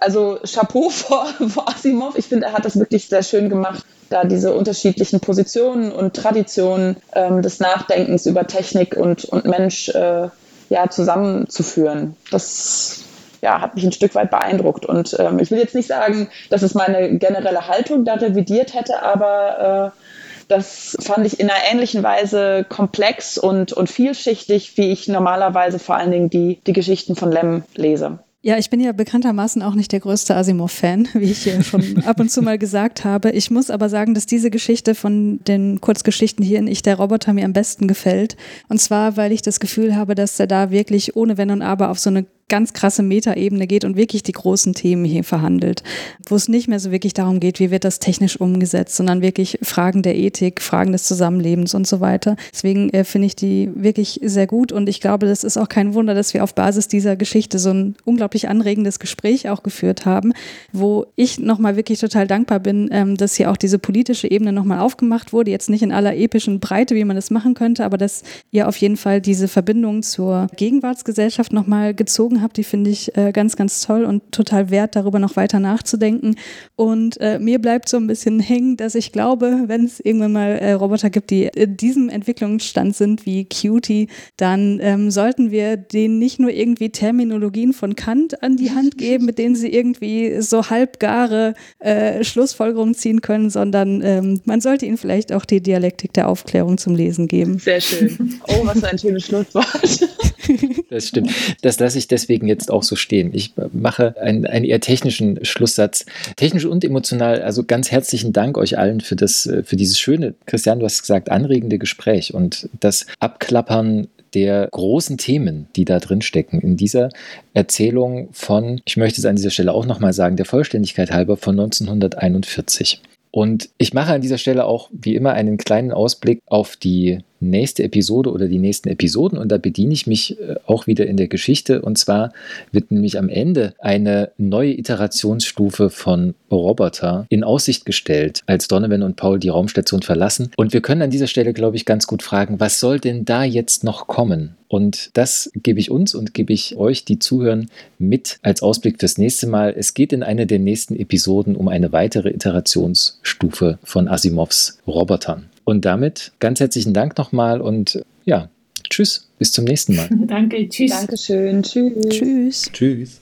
also Chapeau (laughs) vor, vor Asimov. Ich finde, er hat das wirklich sehr schön gemacht, da diese unterschiedlichen Positionen und Traditionen ähm, des Nachdenkens über Technik und, und Mensch äh, ja, zusammenzuführen. Das ja, hat mich ein Stück weit beeindruckt. Und ähm, ich will jetzt nicht sagen, dass es meine generelle Haltung da revidiert hätte, aber äh, das fand ich in einer ähnlichen Weise komplex und, und vielschichtig, wie ich normalerweise vor allen Dingen die, die Geschichten von Lem lese. Ja, ich bin ja bekanntermaßen auch nicht der größte Asimov-Fan, (laughs) wie ich hier schon ab und zu mal gesagt habe. Ich muss aber sagen, dass diese Geschichte von den Kurzgeschichten hier in Ich der Roboter mir am besten gefällt. Und zwar, weil ich das Gefühl habe, dass er da wirklich ohne Wenn und Aber auf so eine ganz krasse Metaebene geht und wirklich die großen Themen hier verhandelt, wo es nicht mehr so wirklich darum geht, wie wird das technisch umgesetzt, sondern wirklich Fragen der Ethik, Fragen des Zusammenlebens und so weiter. Deswegen äh, finde ich die wirklich sehr gut und ich glaube, das ist auch kein Wunder, dass wir auf Basis dieser Geschichte so ein unglaublich anregendes Gespräch auch geführt haben, wo ich nochmal wirklich total dankbar bin, ähm, dass hier auch diese politische Ebene nochmal aufgemacht wurde, jetzt nicht in aller epischen Breite, wie man das machen könnte, aber dass ihr auf jeden Fall diese Verbindung zur Gegenwartsgesellschaft nochmal gezogen habt, die finde ich äh, ganz, ganz toll und total wert, darüber noch weiter nachzudenken. Und äh, mir bleibt so ein bisschen hängen, dass ich glaube, wenn es irgendwann mal äh, Roboter gibt, die in diesem Entwicklungsstand sind wie Cutie, dann ähm, sollten wir denen nicht nur irgendwie Terminologien von Kant an die Hand geben, mit denen sie irgendwie so halbgare äh, Schlussfolgerungen ziehen können, sondern ähm, man sollte ihnen vielleicht auch die Dialektik der Aufklärung zum Lesen geben. Sehr schön. Oh, was für ein schönes Schlusswort. (laughs) Das stimmt. Das lasse ich deswegen jetzt auch so stehen. Ich mache einen, einen eher technischen Schlusssatz. Technisch und emotional, also ganz herzlichen Dank euch allen für, das, für dieses schöne, Christian, du hast gesagt, anregende Gespräch und das Abklappern der großen Themen, die da drin stecken, in dieser Erzählung von, ich möchte es an dieser Stelle auch nochmal sagen, der Vollständigkeit halber von 1941. Und ich mache an dieser Stelle auch wie immer einen kleinen Ausblick auf die nächste Episode oder die nächsten Episoden und da bediene ich mich äh, auch wieder in der Geschichte und zwar wird nämlich am Ende eine neue Iterationsstufe von Roboter in Aussicht gestellt, als Donovan und Paul die Raumstation verlassen und wir können an dieser Stelle glaube ich ganz gut fragen, was soll denn da jetzt noch kommen? Und das gebe ich uns und gebe ich euch, die zuhören, mit als Ausblick fürs nächste Mal. Es geht in einer der nächsten Episoden um eine weitere Iterationsstufe von Asimovs Robotern. Und damit ganz herzlichen Dank nochmal und ja, tschüss, bis zum nächsten Mal. (laughs) Danke, tschüss. Dankeschön, tschüss. Tschüss. Tschüss.